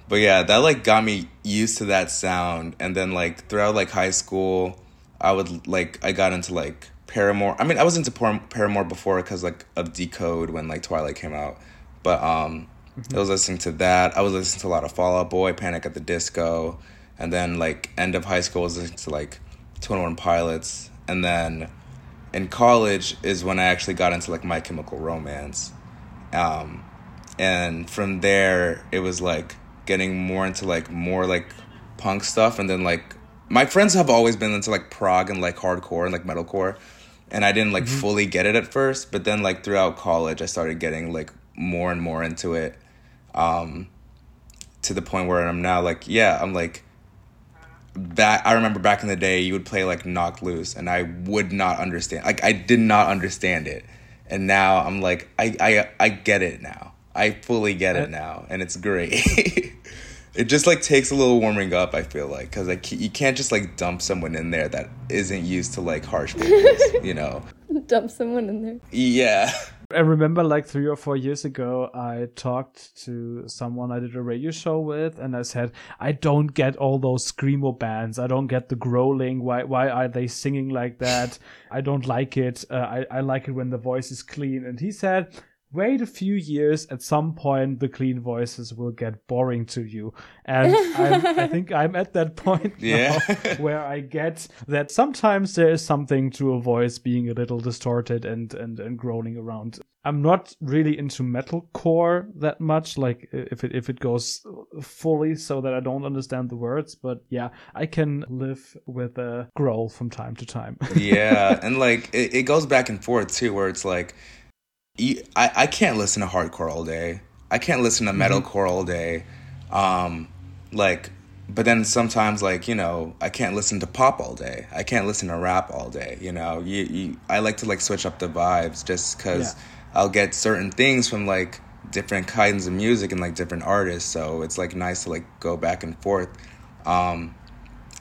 B: but yeah, that like got me used to that sound, and then like throughout like high school, I would like I got into like Paramore. I mean, I was into Paramore before because like of Decode when like Twilight came out, but um, I was listening to that. I was listening to a lot of Fall Out Boy, Panic at the Disco, and then like end of high school I was listening to like Twenty One Pilots, and then in college is when I actually got into like My Chemical Romance, um, and from there it was like getting more into like more like punk stuff, and then like my friends have always been into like prog and like hardcore and like metalcore, and I didn't like fully get it at first, but then like throughout college I started getting like more and more into it, um, to the point where I'm now like yeah I'm like back I remember back in the day you would play like Knocked Loose and I would not understand like I did not understand it. And now I'm like I I I get it now. I fully get it now and it's great. It just like takes a little warming up I feel like because like you can't just like dump someone in there that isn't used to like harsh vocals you know?
A: Dump someone in there.
B: yeah
D: I remember like three or four years ago, I talked to someone I did a radio show with, and I said, I don't get all those screamo bands. I don't get the growling. Why, why are they singing like that? I don't like it. Uh, I, I like it when the voice is clean. And he said, wait a few years. At some point, the clean voices will get boring to you. And I'm, I think I'm at that point now
B: Yeah.
D: where I get that sometimes there is something to a voice being a little distorted and, and, and groaning around. I'm not really into metalcore that much, like if it if it goes fully so that I don't understand the words. But yeah, I can live with a growl from time to time.
B: yeah and like it, it goes back and forth too where it's like you, I, I can't listen to hardcore all day. I can't listen to metalcore all day. Um like but then sometimes like you know i can't listen to pop all day. I can't listen to rap all day you know? You, you i like to like switch up the vibes just because
D: Yeah.
B: i'll get certain things from like different kinds of music and like different artists so it's like nice to like go back and forth. Um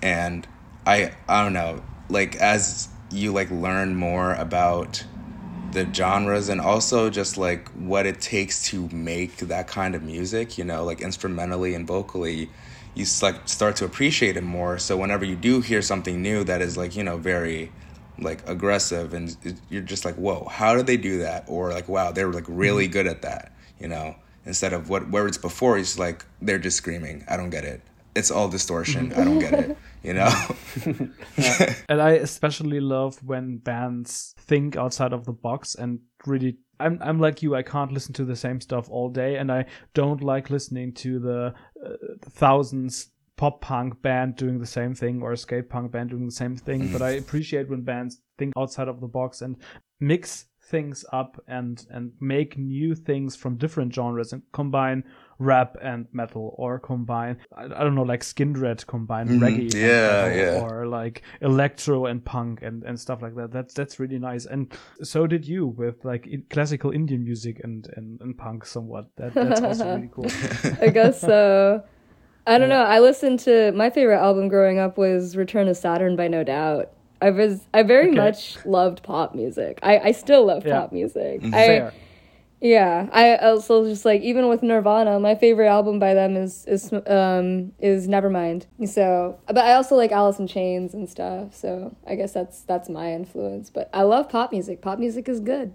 B: and i i don't know like as you like learn more about the genres and also just like what it takes to make that kind of music you know like instrumentally and vocally you like start to appreciate it more. So whenever you do hear something new that is like you know very like aggressive and you're just like whoa how did they do that? Or like wow they were like really mm-hmm. good at that you know? Instead of what where it's before it's like they're just screaming i don't get it. It's all distortion. I don't get it you know
D: and I especially love when bands think outside of the box and really. I'm I'm like you. I can't listen to the same stuff all day, and I don't like listening to the uh, thousands pop punk band doing the same thing or a skate punk band doing the same thing. But I appreciate when bands think outside of the box and mix things up and and make new things from different genres and combine rap and metal or combine I, I don't know like Skindred combine reggae
B: Mm-hmm. Yeah,
D: metal
B: yeah.
D: or like electro and punk and and stuff like that that's that's really nice and so did you with like in classical Indian music and and, and punk somewhat that that's also really cool
A: I guess so. I don't know. I listened to my favorite album growing up was Return of Saturn by No Doubt. I was I very
D: Okay.
A: much loved pop music. I, I still love
D: Yeah.
A: pop music. I
D: fair
A: yeah. I also just like even with Nirvana, my favorite album by them is is um is Nevermind. So, but I also like Alice in Chains and stuff. So I guess that's that's my influence. But I love pop music. Pop music is good.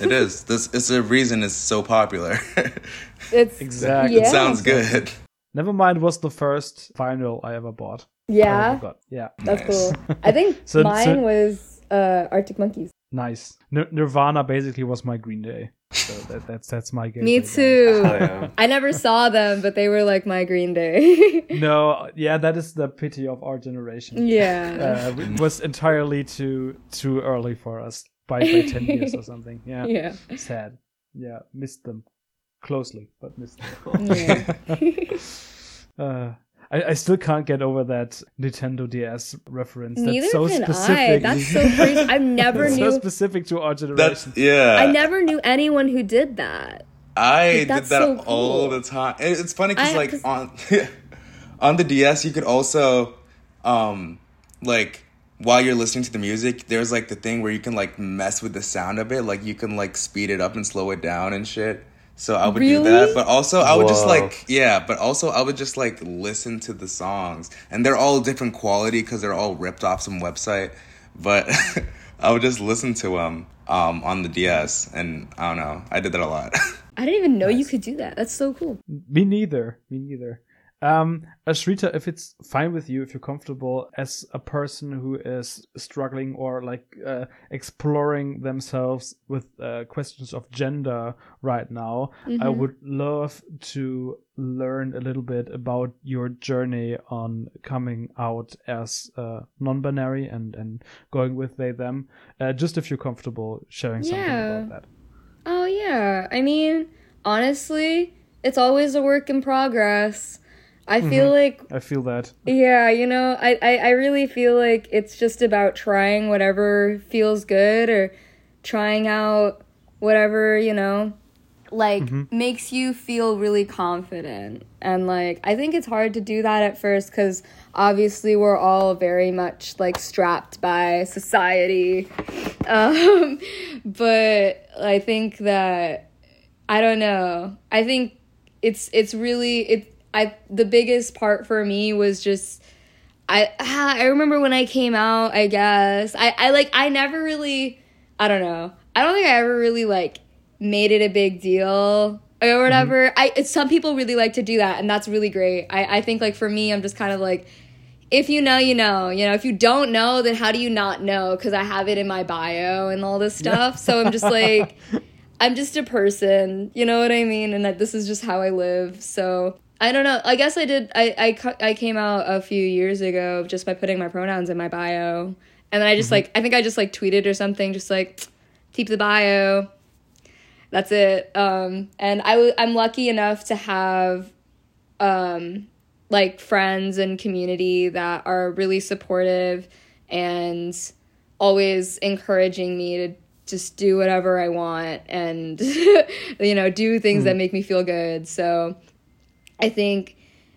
B: It is. This is the reason it's so popular.
A: It's
D: Exactly.
B: it sounds good.
D: Nevermind was the first vinyl I ever bought. I
A: Yeah,
D: ever got. Yeah.
A: that's
B: Nice.
A: cool. I think
D: So-
A: mine
D: so-
A: was uh, Arctic Monkeys.
D: Nice. Nir- Nirvana basically was my Green Day. So that, that's that's my game.
A: Me too.
C: Oh, yeah.
A: I never saw them, but they were like my Green Day.
D: No, yeah, that is the pity of our generation.
A: yeah.
D: Uh, it was entirely too too early for us by, by ten years or something. Yeah.
A: yeah.
D: Sad. Yeah, missed them closely, but missed them.
A: Yeah.
D: Uh, I, I still can't get over that Nintendo DS reference. That's
A: Neither
D: so
A: can I. That's so crazy. I never
D: It's
A: knew.
D: so specific to our generation.
B: That's yeah.
A: I never knew anyone who did that.
B: I did
A: that's
B: that
A: so
B: all
A: cool.
B: the time. It- It's funny because
A: like
B: like
A: 'cause-
B: on on the DS you could also um like while you're listening to the music, there's like the thing where you can like mess with the sound of it, like you can like speed it up and slow it down and shit. So I would do that, but also I would just like yeah, but also I would just like listen to the songs, and they're all different quality because they're all ripped off some website. But I would just listen to them um, on the DS, and I don't know, I did that a lot.
A: I didn't even know you could do that. That's so cool.
D: Me neither. Me neither. Um, Ashrita, if it's fine with you, if you're comfortable as a person who is struggling or like uh, exploring themselves with uh, questions of gender right now, I would love to learn a little bit about your journey on coming out as uh, non-binary and and going with they them. Uh, just if you're comfortable sharing something
A: Yeah.
D: about that.
A: Oh yeah. I mean, honestly, it's always a work in progress. I feel like
D: I feel that.
A: Yeah, you know, I, I, I really feel like it's just about trying whatever feels good or trying out whatever, you know, like makes you feel really confident. And like, I think it's hard to do that at first because obviously we're all very much like strapped by society. Um, but I think that, I don't know, I think it's, it's really, it, I, the biggest part for me was just, I ah, I remember when I came out, I guess. I, I like I never really I don't know. I don't think I ever really like made it a big deal or whatever. I some people really like to do that and that's really great. I, I think like for me I'm just kind of like if you know, you know. You know, if you don't know, then how do you not know? Because I have it in my bio and all this stuff. So I'm just like, I'm just a person. You know what I mean? And that this is just how I live. So I don't know. I guess I did. I I I came out a few years ago just by putting my pronouns in my bio, and then I just like I think I just like tweeted or something, just like keep the bio. That's it. Um, and I w- I'm lucky enough to have um, like friends and community that are really supportive and always encouraging me to just do whatever I want and you know do things that make me feel good. So I think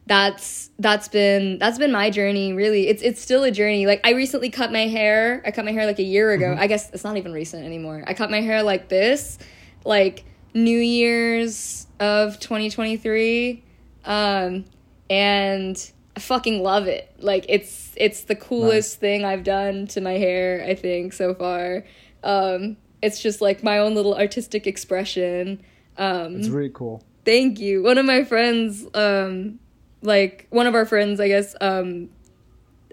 A: that's that's been that's been my journey really. It's it's still a journey. Like i recently cut my hair. I cut my hair like a year ago. I guess it's not even recent anymore. I cut my hair like this like new year's of 2023 um and i fucking love it. Like it's it's the coolest thing i've done to my hair i think so far. Um it's just like my own little artistic expression. Um
D: It's really cool.
A: Thank you. One of my friends, um, like one of our friends, I guess, um,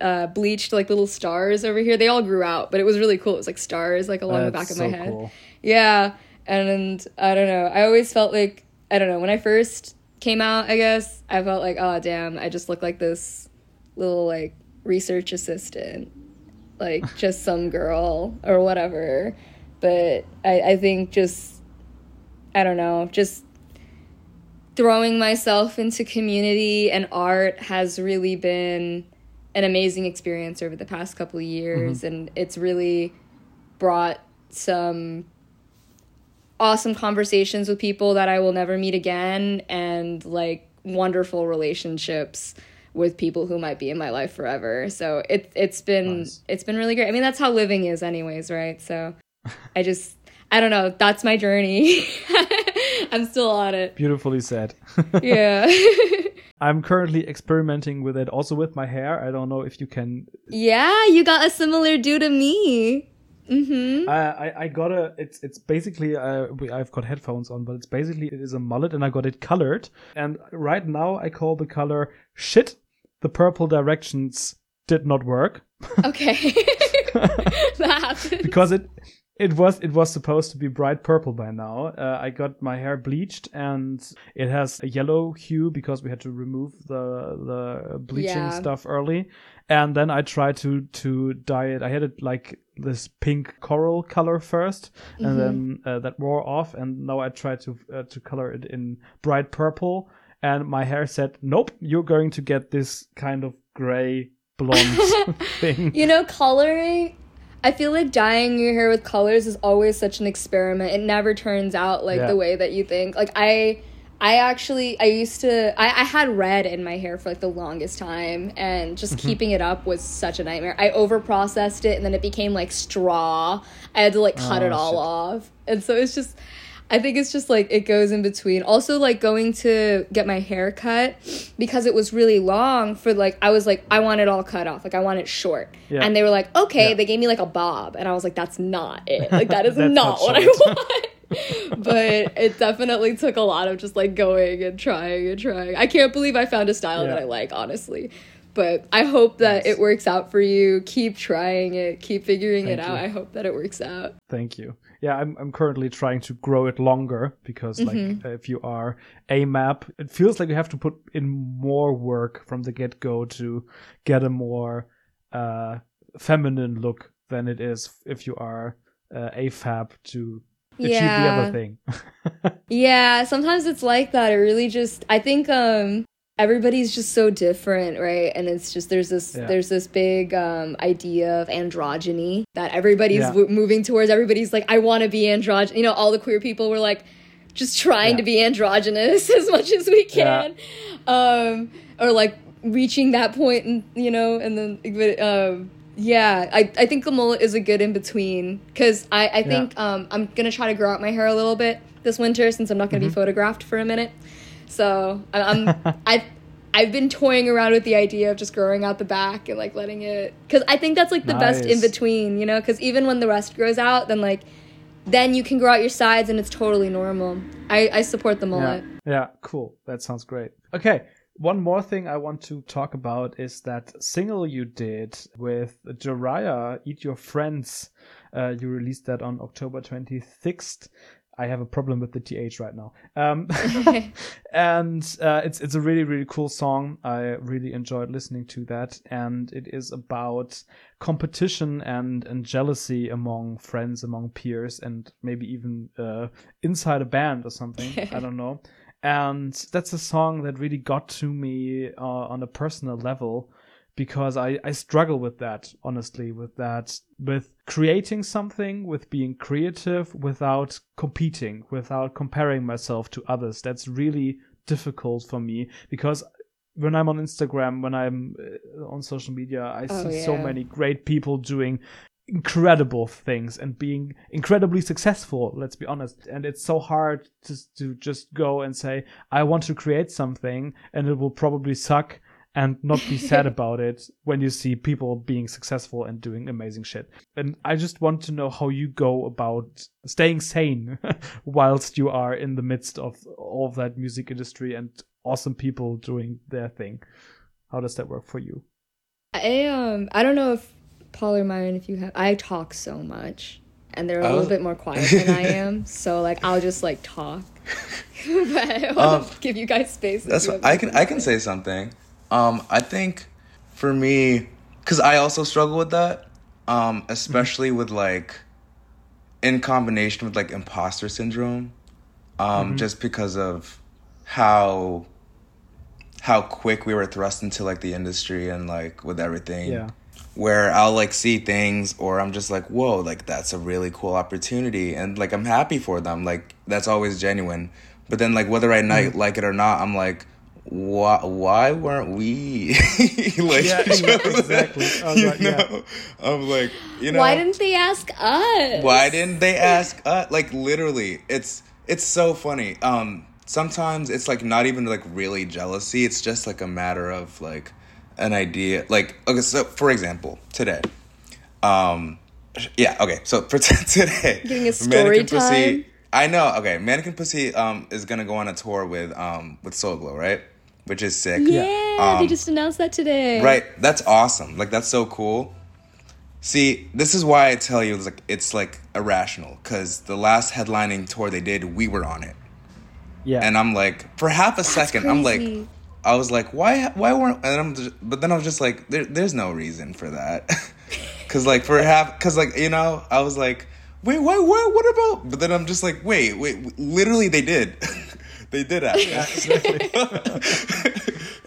A: uh, bleached like little stars over here. They all grew out, but it was really cool. It was like stars like along the back of
D: so
A: my head.
D: cool.
A: Yeah, and I don't know. I always felt like I don't know when I first came out. I guess I felt like oh damn, I just look like this little like research assistant, like just some girl or whatever. But I I think just I don't know just throwing myself into community and art has really been an amazing experience over the past couple of years mm-hmm. and it's really brought some awesome conversations with people that I will never meet again and like wonderful relationships with people who might be in my life forever. So it it's been
D: Nice.
A: it's been really great. I mean that's how living is anyways, right? So I just I don't know, that's my journey. I'm still on it.
D: Beautifully said.
A: Yeah.
D: I'm currently experimenting with it also with my hair. I don't know if you can.
A: yeah, you got a similar do to me. Mm-hmm.
D: I, I I got a it's it's basically uh, we- I've got headphones on, but it's basically it is a mullet, and I got it colored. And right now I call the color shit. The purple directions did not work
A: Okay.
D: because it it was it was supposed to be bright purple by now. Uh, I got my hair bleached and it has a yellow hue because we had to remove the the bleaching
A: Yeah.
D: stuff early. And then I tried to to dye it. I had it like this pink coral color 1st and then uh, that wore off. And now I tried to uh, to color it in bright purple. And my hair said, "Nope, you're going to get this kind of gray blonde thing."
A: You know, coloring. I feel like dyeing your hair with colors is always such an experiment. It never turns out like
D: Yeah.
A: the way that you think. Like I, I actually I used to I, I had red in my hair for like the longest time, and just
D: Mm-hmm.
A: keeping it up was such a nightmare. I over processed it, and then it became like straw. I had to like cut
D: Oh,
A: it all
D: shit.
A: off, and so it's just. I think it's just like it goes in between. Also, like going to get my hair cut because it was really long. For like, I was like, I want it all cut off. Like, I want it short.
D: Yeah.
A: And they were like, okay.
D: Yeah.
A: They gave me like a bob, and I was like, that's not it. Like, that is not
D: not
A: what I want. but it definitely took a lot of just like going and trying and trying. I can't believe I found a style that I like, honestly. But I hope that
D: Nice.
A: it works out for you. Keep trying it. Keep figuring it
D: Thank
A: out. I hope that it works out.
D: Thank you. Yeah, I'm I'm currently trying to grow it longer because like if you are AMAB, it feels like you have to put in more work from the get go to get a more uh feminine look than it is if you are uh, AFAB to achieve the other thing.
A: Yeah, sometimes it's like that. It really just I think um everybody's just so different, right? And it's just there's this
D: Yeah.
A: there's this big um idea of androgyny that everybody's
D: Yeah.
A: w- moving towards. Everybody's like I want to be androgynous. You know, all the queer people were like just trying
D: Yeah.
A: to be androgynous as much as we can. Um or like reaching that point and you know, and then but, um yeah, I, I think the mullet is a good in between because I, I think um, I'm gonna try to grow out my hair a little bit this winter since I'm not gonna
D: Mm-hmm.
A: be photographed for a minute. So I'm I've I've been toying around with the idea of just growing out the back and like letting it because I think that's like the best in between, you know. Because even when the rest grows out, then like then you can grow out your sides and it's totally normal. I I support the
D: yeah.
A: mullet.
D: yeah, cool. That sounds great. Okay. One more thing I want to talk about is that single you did with Jiraiya, Eat Your Friends. Uh, you released that on October 26th. I have a problem with the TH right now. Um, and uh, it's it's a really really cool song. I really enjoyed listening to that, and it is about competition and and jealousy among friends, among peers, and maybe even uh, inside a band or something. I don't know. And that's a song that really got to me uh, on a personal level because I, I struggle with that honestly with that with creating something with being creative without competing without comparing myself to others. That's really difficult for me because when i'm on instagram when i'm uh, on social media i
A: Oh,
D: see so many great people doing incredible things and being incredibly successful let's be honest. And it's so hard to, to just go and say i want to create something and it will probably suck and not be sad about it when you see people being successful and doing amazing shit. And I just want to know how you go about staying sane whilst you are in the midst of all of that music industry and awesome people doing their thing. How does that work for you?
A: I um I don't know if Paul or Myron if you have I talk so much and they're a
B: Oh.
A: little bit more quiet than I am so like I'll just like talk but I want
B: Um,
A: give you guys space
B: That's
A: you
B: what, I can
A: something
B: I can say something. Um, I think for me, because I also struggle with that, um, especially with like, in combination with like imposter syndrome, um, just because of how how quick we were thrust into like the industry and like with everything.
D: Yeah.
B: Where I'll like see things or I'm just like, whoa, like that's a really cool opportunity and like I'm happy for them. Like that's always genuine. But then like whether I ni- like it or not, I'm like, why why weren't we like
D: Yeah, yeah, exactly. Oh,
B: you
D: God, yeah.
B: know? I'm like, you know
A: Why didn't they ask us?
B: why didn't they ask us? Like literally, it's it's so funny. Um, sometimes it's like not even like really jealousy. It's just like a matter of like an idea. Like okay, so for example, today, um, yeah, okay. So for t- today,
A: Getting a story
B: Mannequin Pussy. I know. Okay, Mannequin Pussy um is gonna go on a tour with um with Soul Glo, right? Which is sick.
A: Yeah, they
B: Um,
A: just announced that today.
B: Right. That's awesome. Like that's so cool. See, this is why I tell you it's like it's like irrational because the last headlining tour they did, we were on it,
D: Yeah.
B: and I'm like, for half a second, I'm like. I was like, why, why weren't? And I'm just, but then I was just like, there, there's no reason for that, because like for half, because like you know, I was like, wait, why, why, what about? But then I'm just like, wait, wait, literally they did, they did actually,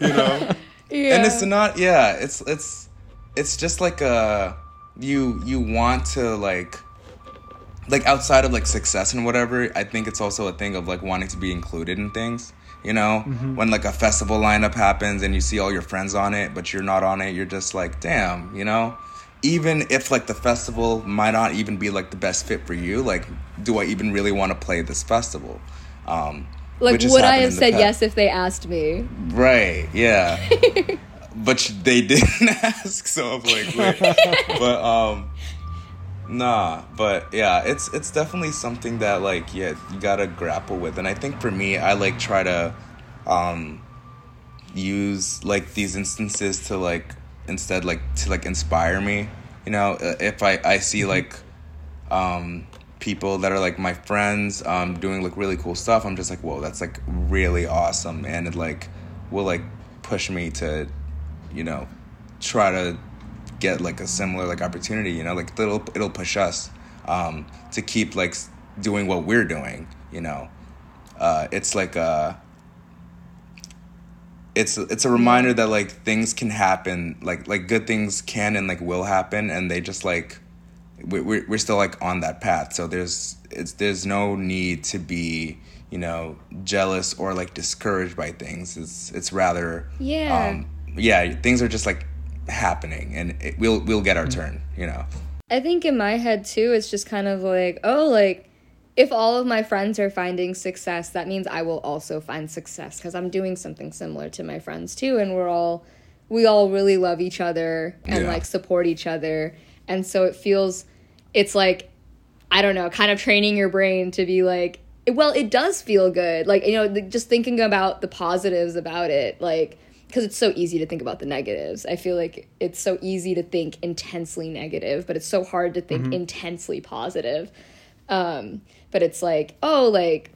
B: you know?
A: Yeah.
B: and it's not yeah it's it's it's just like a you you want to like like outside of like success and whatever i think it's also a thing of like wanting to be included in things you know? When like a festival lineup happens and you see all your friends on it but you're not on it you're just like damn you know? Even if like the festival might not even be like the best fit for you like do i even really want to play this festival? Um
A: like, would I have said
B: past.
A: yes if they asked me?
B: Right, yeah. but they didn't ask, so I'm like, wait. but um nah, but yeah, it's it's definitely something that like yeah, you got to grapple with. And I think for me, I like try to um use like these instances to like instead like to like inspire me, you know, Uh, if I I see like um people that are like my friends um doing like really cool stuff i'm just like whoa that's like really awesome and it like will like push me to you know try to get like a similar like opportunity you know? Like it'll it'll push us um to keep like doing what we're doing you know? Uh it's like uh it's it's a reminder that like things can happen like like good things can and like will happen and they just like we're, we're still like on that path. So there's it's there's no need to be you know jealous or like discouraged by things. It's it's rather
A: Yeah.
B: um yeah things are just like happening and it, we'll we'll get our turn you know?
A: I think in my head too, it's just kind of like, oh, like if all of my friends are finding success, that means I will also find success because I'm doing something similar to my friends too, and we're all we all really love each other and
B: Yeah.
A: like support each other, and so it feels it's like I don't know, kind of training your brain to be like, well, it does feel good, like you know, the, just thinking about the positives about it, like because it's so easy to think about the negatives. I feel like it's so easy to think intensely negative, but it's so hard to think intensely positive. Um, but it's like, oh, like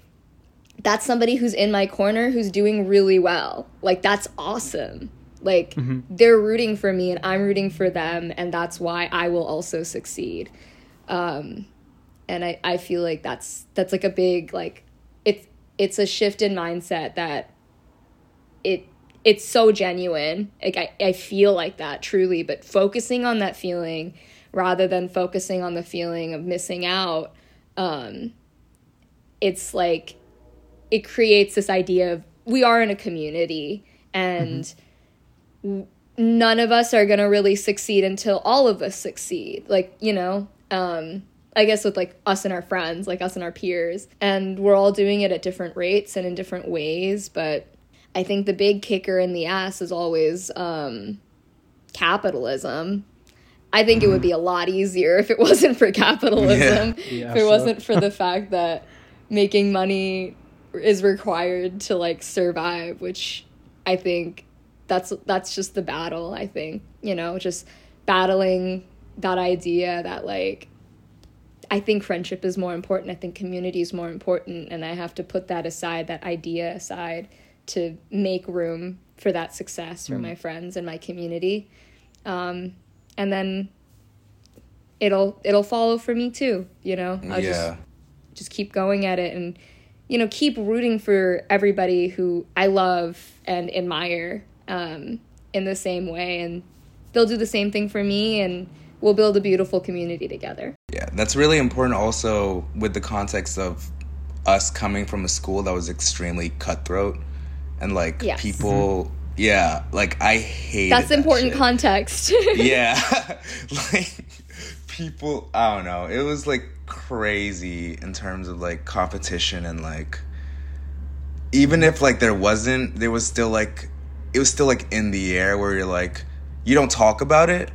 A: that's somebody who's in my corner who's doing really well. Like that's awesome. Like they're rooting for me and I'm rooting for them, and that's why I will also succeed. Um, and I, I feel like that's that's like a big like it's it's a shift in mindset that it it's so genuine. Like I, I feel like that truly, but focusing on that feeling rather than focusing on the feeling of missing out, um, it's like it creates this idea of we are in a community and w- none of us are gonna really succeed until all of us succeed. Like, you know, um, I guess with like us and our friends, like us and our peers, and we're all doing it at different rates and in different ways, but I think the big kicker in the ass is always um, capitalism. I think it would be a lot easier if it wasn't for capitalism.
D: Yeah,
A: if it wasn't for the fact that making money is required to like survive, which I think that's that's just the battle, I think. You know, just battling that idea that like I think friendship is more important. I think community is more important. And I have to put that aside, that idea aside, to make room for that success for my friends and my community. Um, and then it'll it'll follow for me too, you know? I'll
B: yeah
A: just just keep going at it and you know, keep rooting for everybody who I love and admire um, in the same way and they'll do the same thing for me and we'll build a beautiful community together.
B: Yeah, that's really important also with the context of us coming from a school that was extremely cutthroat and like
A: Yes.
B: people yeah, like I hate
A: That's important context.
B: yeah. like people I don't know. It was like crazy in terms of like competition and like even if like there wasn't there was still like it was still like in the air where you're like you don't talk about it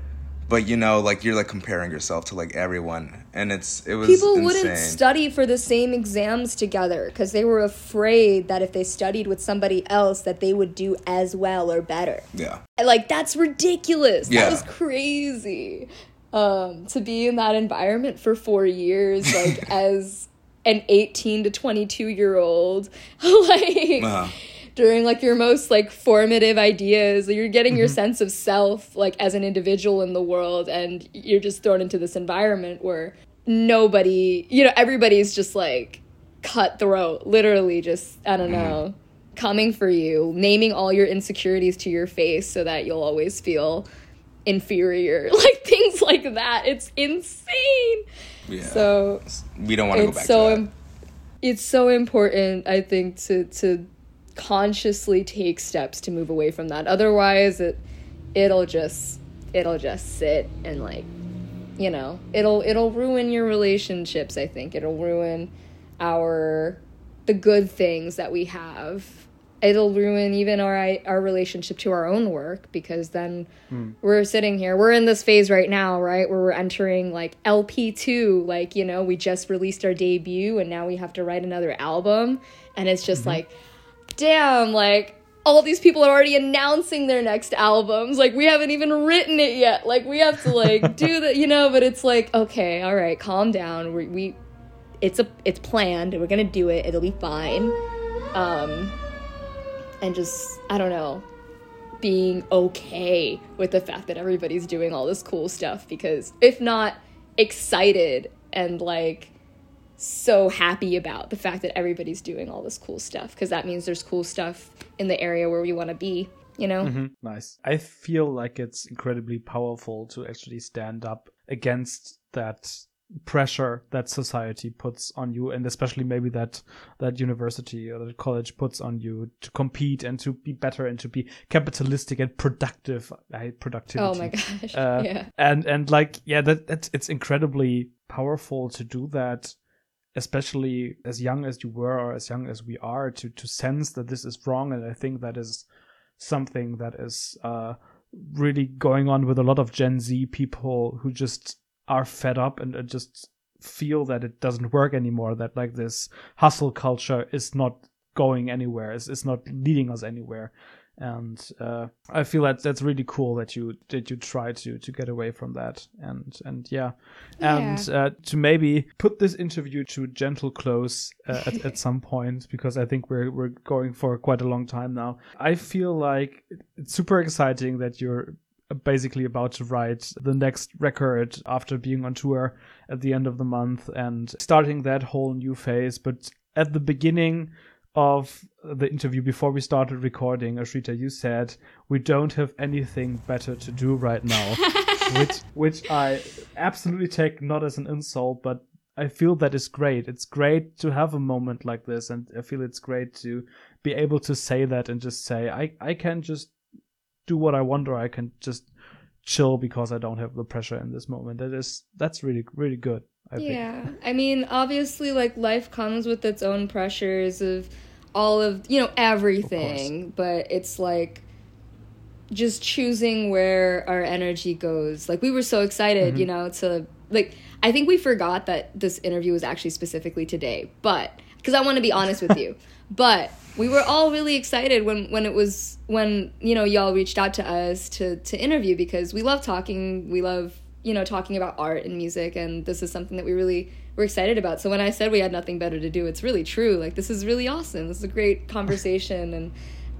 B: but you know, like you're like comparing yourself to like everyone, and it's it was
A: People
B: insane.
A: wouldn't study for the same exams together because they were afraid that if they studied with somebody else that they would do as well or better.
B: Yeah,
A: And, like that's ridiculous.
B: Yeah.
A: That was crazy. Um, to be in that environment for four years, like as an eighteen to twenty two year old, like
B: Uh-huh.
A: During like your most like formative ideas, you're getting your mm-hmm. sense of self like as an individual in the world, and you're just thrown into this environment where nobody, you know, everybody's just like cutthroat, literally just I don't mm-hmm. know coming for you, naming all your insecurities to your face so that you'll always feel inferior. Like things like that. It's insane.
B: yeah.
A: So
B: we don't want to go back
A: so
B: to that.
A: im- it's so important I think to to consciously take steps to move away from that. Otherwise it it'll just it'll just sit and like you know, it'll it'll ruin your relationships, I think. It'll ruin our the good things that we have. It'll ruin even our our relationship to our own work because then hmm. we're sitting here. We're in this phase right now, right, where we're entering like LP two. Like you know, we just released our debut, and now we have to write another album, and it's just mm-hmm. like, damn, like all these people are already announcing their next albums. Like we haven't even written it yet. Like we have to like do that, you know. But it's like, okay, all right, calm down. We, we it's a it's planned. We're gonna do it. It'll be fine. Um, and just I don't know, being okay with the fact that everybody's doing all this cool stuff because if not excited and like so happy about the fact that everybody's doing all this cool stuff because that means there's cool stuff in the area where we want to be, you know?
D: Mhm, Nice. I feel like it's incredibly powerful to actually stand up against that pressure that society puts on you and especially maybe that that university or that college puts on you to compete and to be better and to be capitalistic and productive I hate productivity
A: Oh my gosh.
D: uh,
A: yeah.
D: and and like yeah that that's it's incredibly powerful to do that especially as young as you were or as young as we are to to sense that this is wrong. And i think that is something that is uh really going on with a lot of gen z people who just are fed up and, and just feel that it doesn't work anymore that like this hustle culture is not going anywhere is, is not leading us anywhere and uh, I feel that that's really cool that you that you try to to get away from that. And and yeah, and uh, to maybe put this interview to gentle close uh, at, at some point because I think we're we're going for quite a long time now. I feel like it's super exciting that you're basically about to write the next record after being on tour at the end of the month and starting that whole new phase. But at the beginning of the interview before we started recording, Ashrita, you said we don't have anything better to do right now, which which I absolutely take not as an insult, but I feel that is great. It's great to have a moment like this, and I feel it's great to be able to say that and just say I I can just do what I want, or I can just chill because I don't have the pressure in this moment. That is that's really really good. I think.
A: Yeah. I mean, obviously, like, life comes with its own pressures of all of, you know, everything, but it's like just choosing where our energy goes. Like, we were so excited, mm-hmm. you know, to, like, I think we forgot that this interview was actually specifically today, but, because I want to be honest with you, but we were all really excited when when it was when you know y'all reached out to us to to interview because we love talking we love you know talking about art and music and this is something that we really were excited about. So when i said we had nothing better to do it's really true. Like this is really awesome. This is a great conversation. And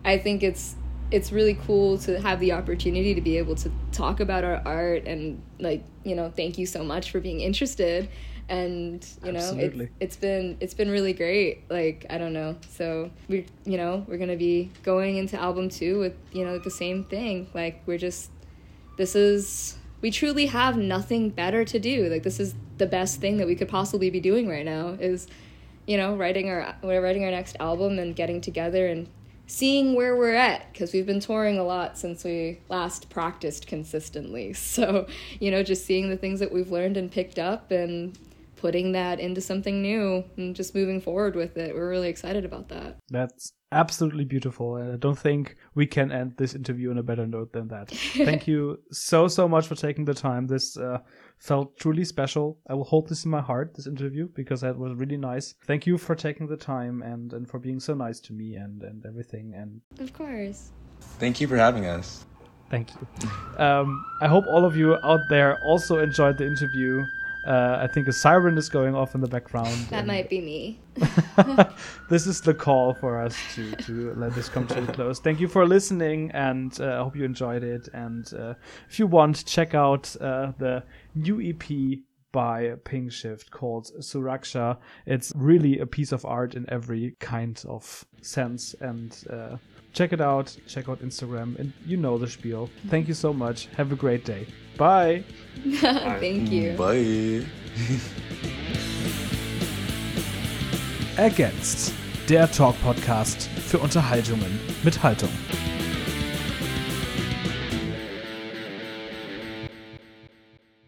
A: i think it's it's really cool to have the opportunity to be able to talk about our art and like you know thank you so much for being interested. And you know it, it's been it's been really great. Like i don't know. So we you know we're gonna be going into album two with you know the same thing. Like we're just this is we truly have nothing better to do. Like this is the best thing that we could possibly be doing right now is you know writing our writing our next album and getting together and seeing where we're at because we've been touring a lot since we last practiced consistently so you know just seeing the things that we've learned and picked up and putting that into something new and just moving forward with it we're really excited about that
D: That's absolutely beautiful. And I don't think we can end this interview on a better note than that. Thank you so, so much for taking the time. This uh, felt truly special. I will hold this in my heart, this interview, because that was really nice. Thank you for taking the time and, and for being so nice to me and, and everything. And
A: Of course.
B: Thank you for having us.
D: Thank you. Um, I hope all of you out there also enjoyed the interview. Uh, I think a siren is going off in the background.
A: That might be me.
D: this is the call for us to, to let this come to a close. Thank you for listening, and uh, I hope you enjoyed it. And uh, if you want, check out uh, the new EP by Pinkshift called Suraksha. It's really a piece of art in every kind of sense. And uh, check it out. Check out Instagram, and you know the spiel. Thank you so much. Have a great day. Bye.
A: Thank you.
B: Bye.
D: Ergänzt. Der Talk-Podcast für Unterhaltungen mit Haltung.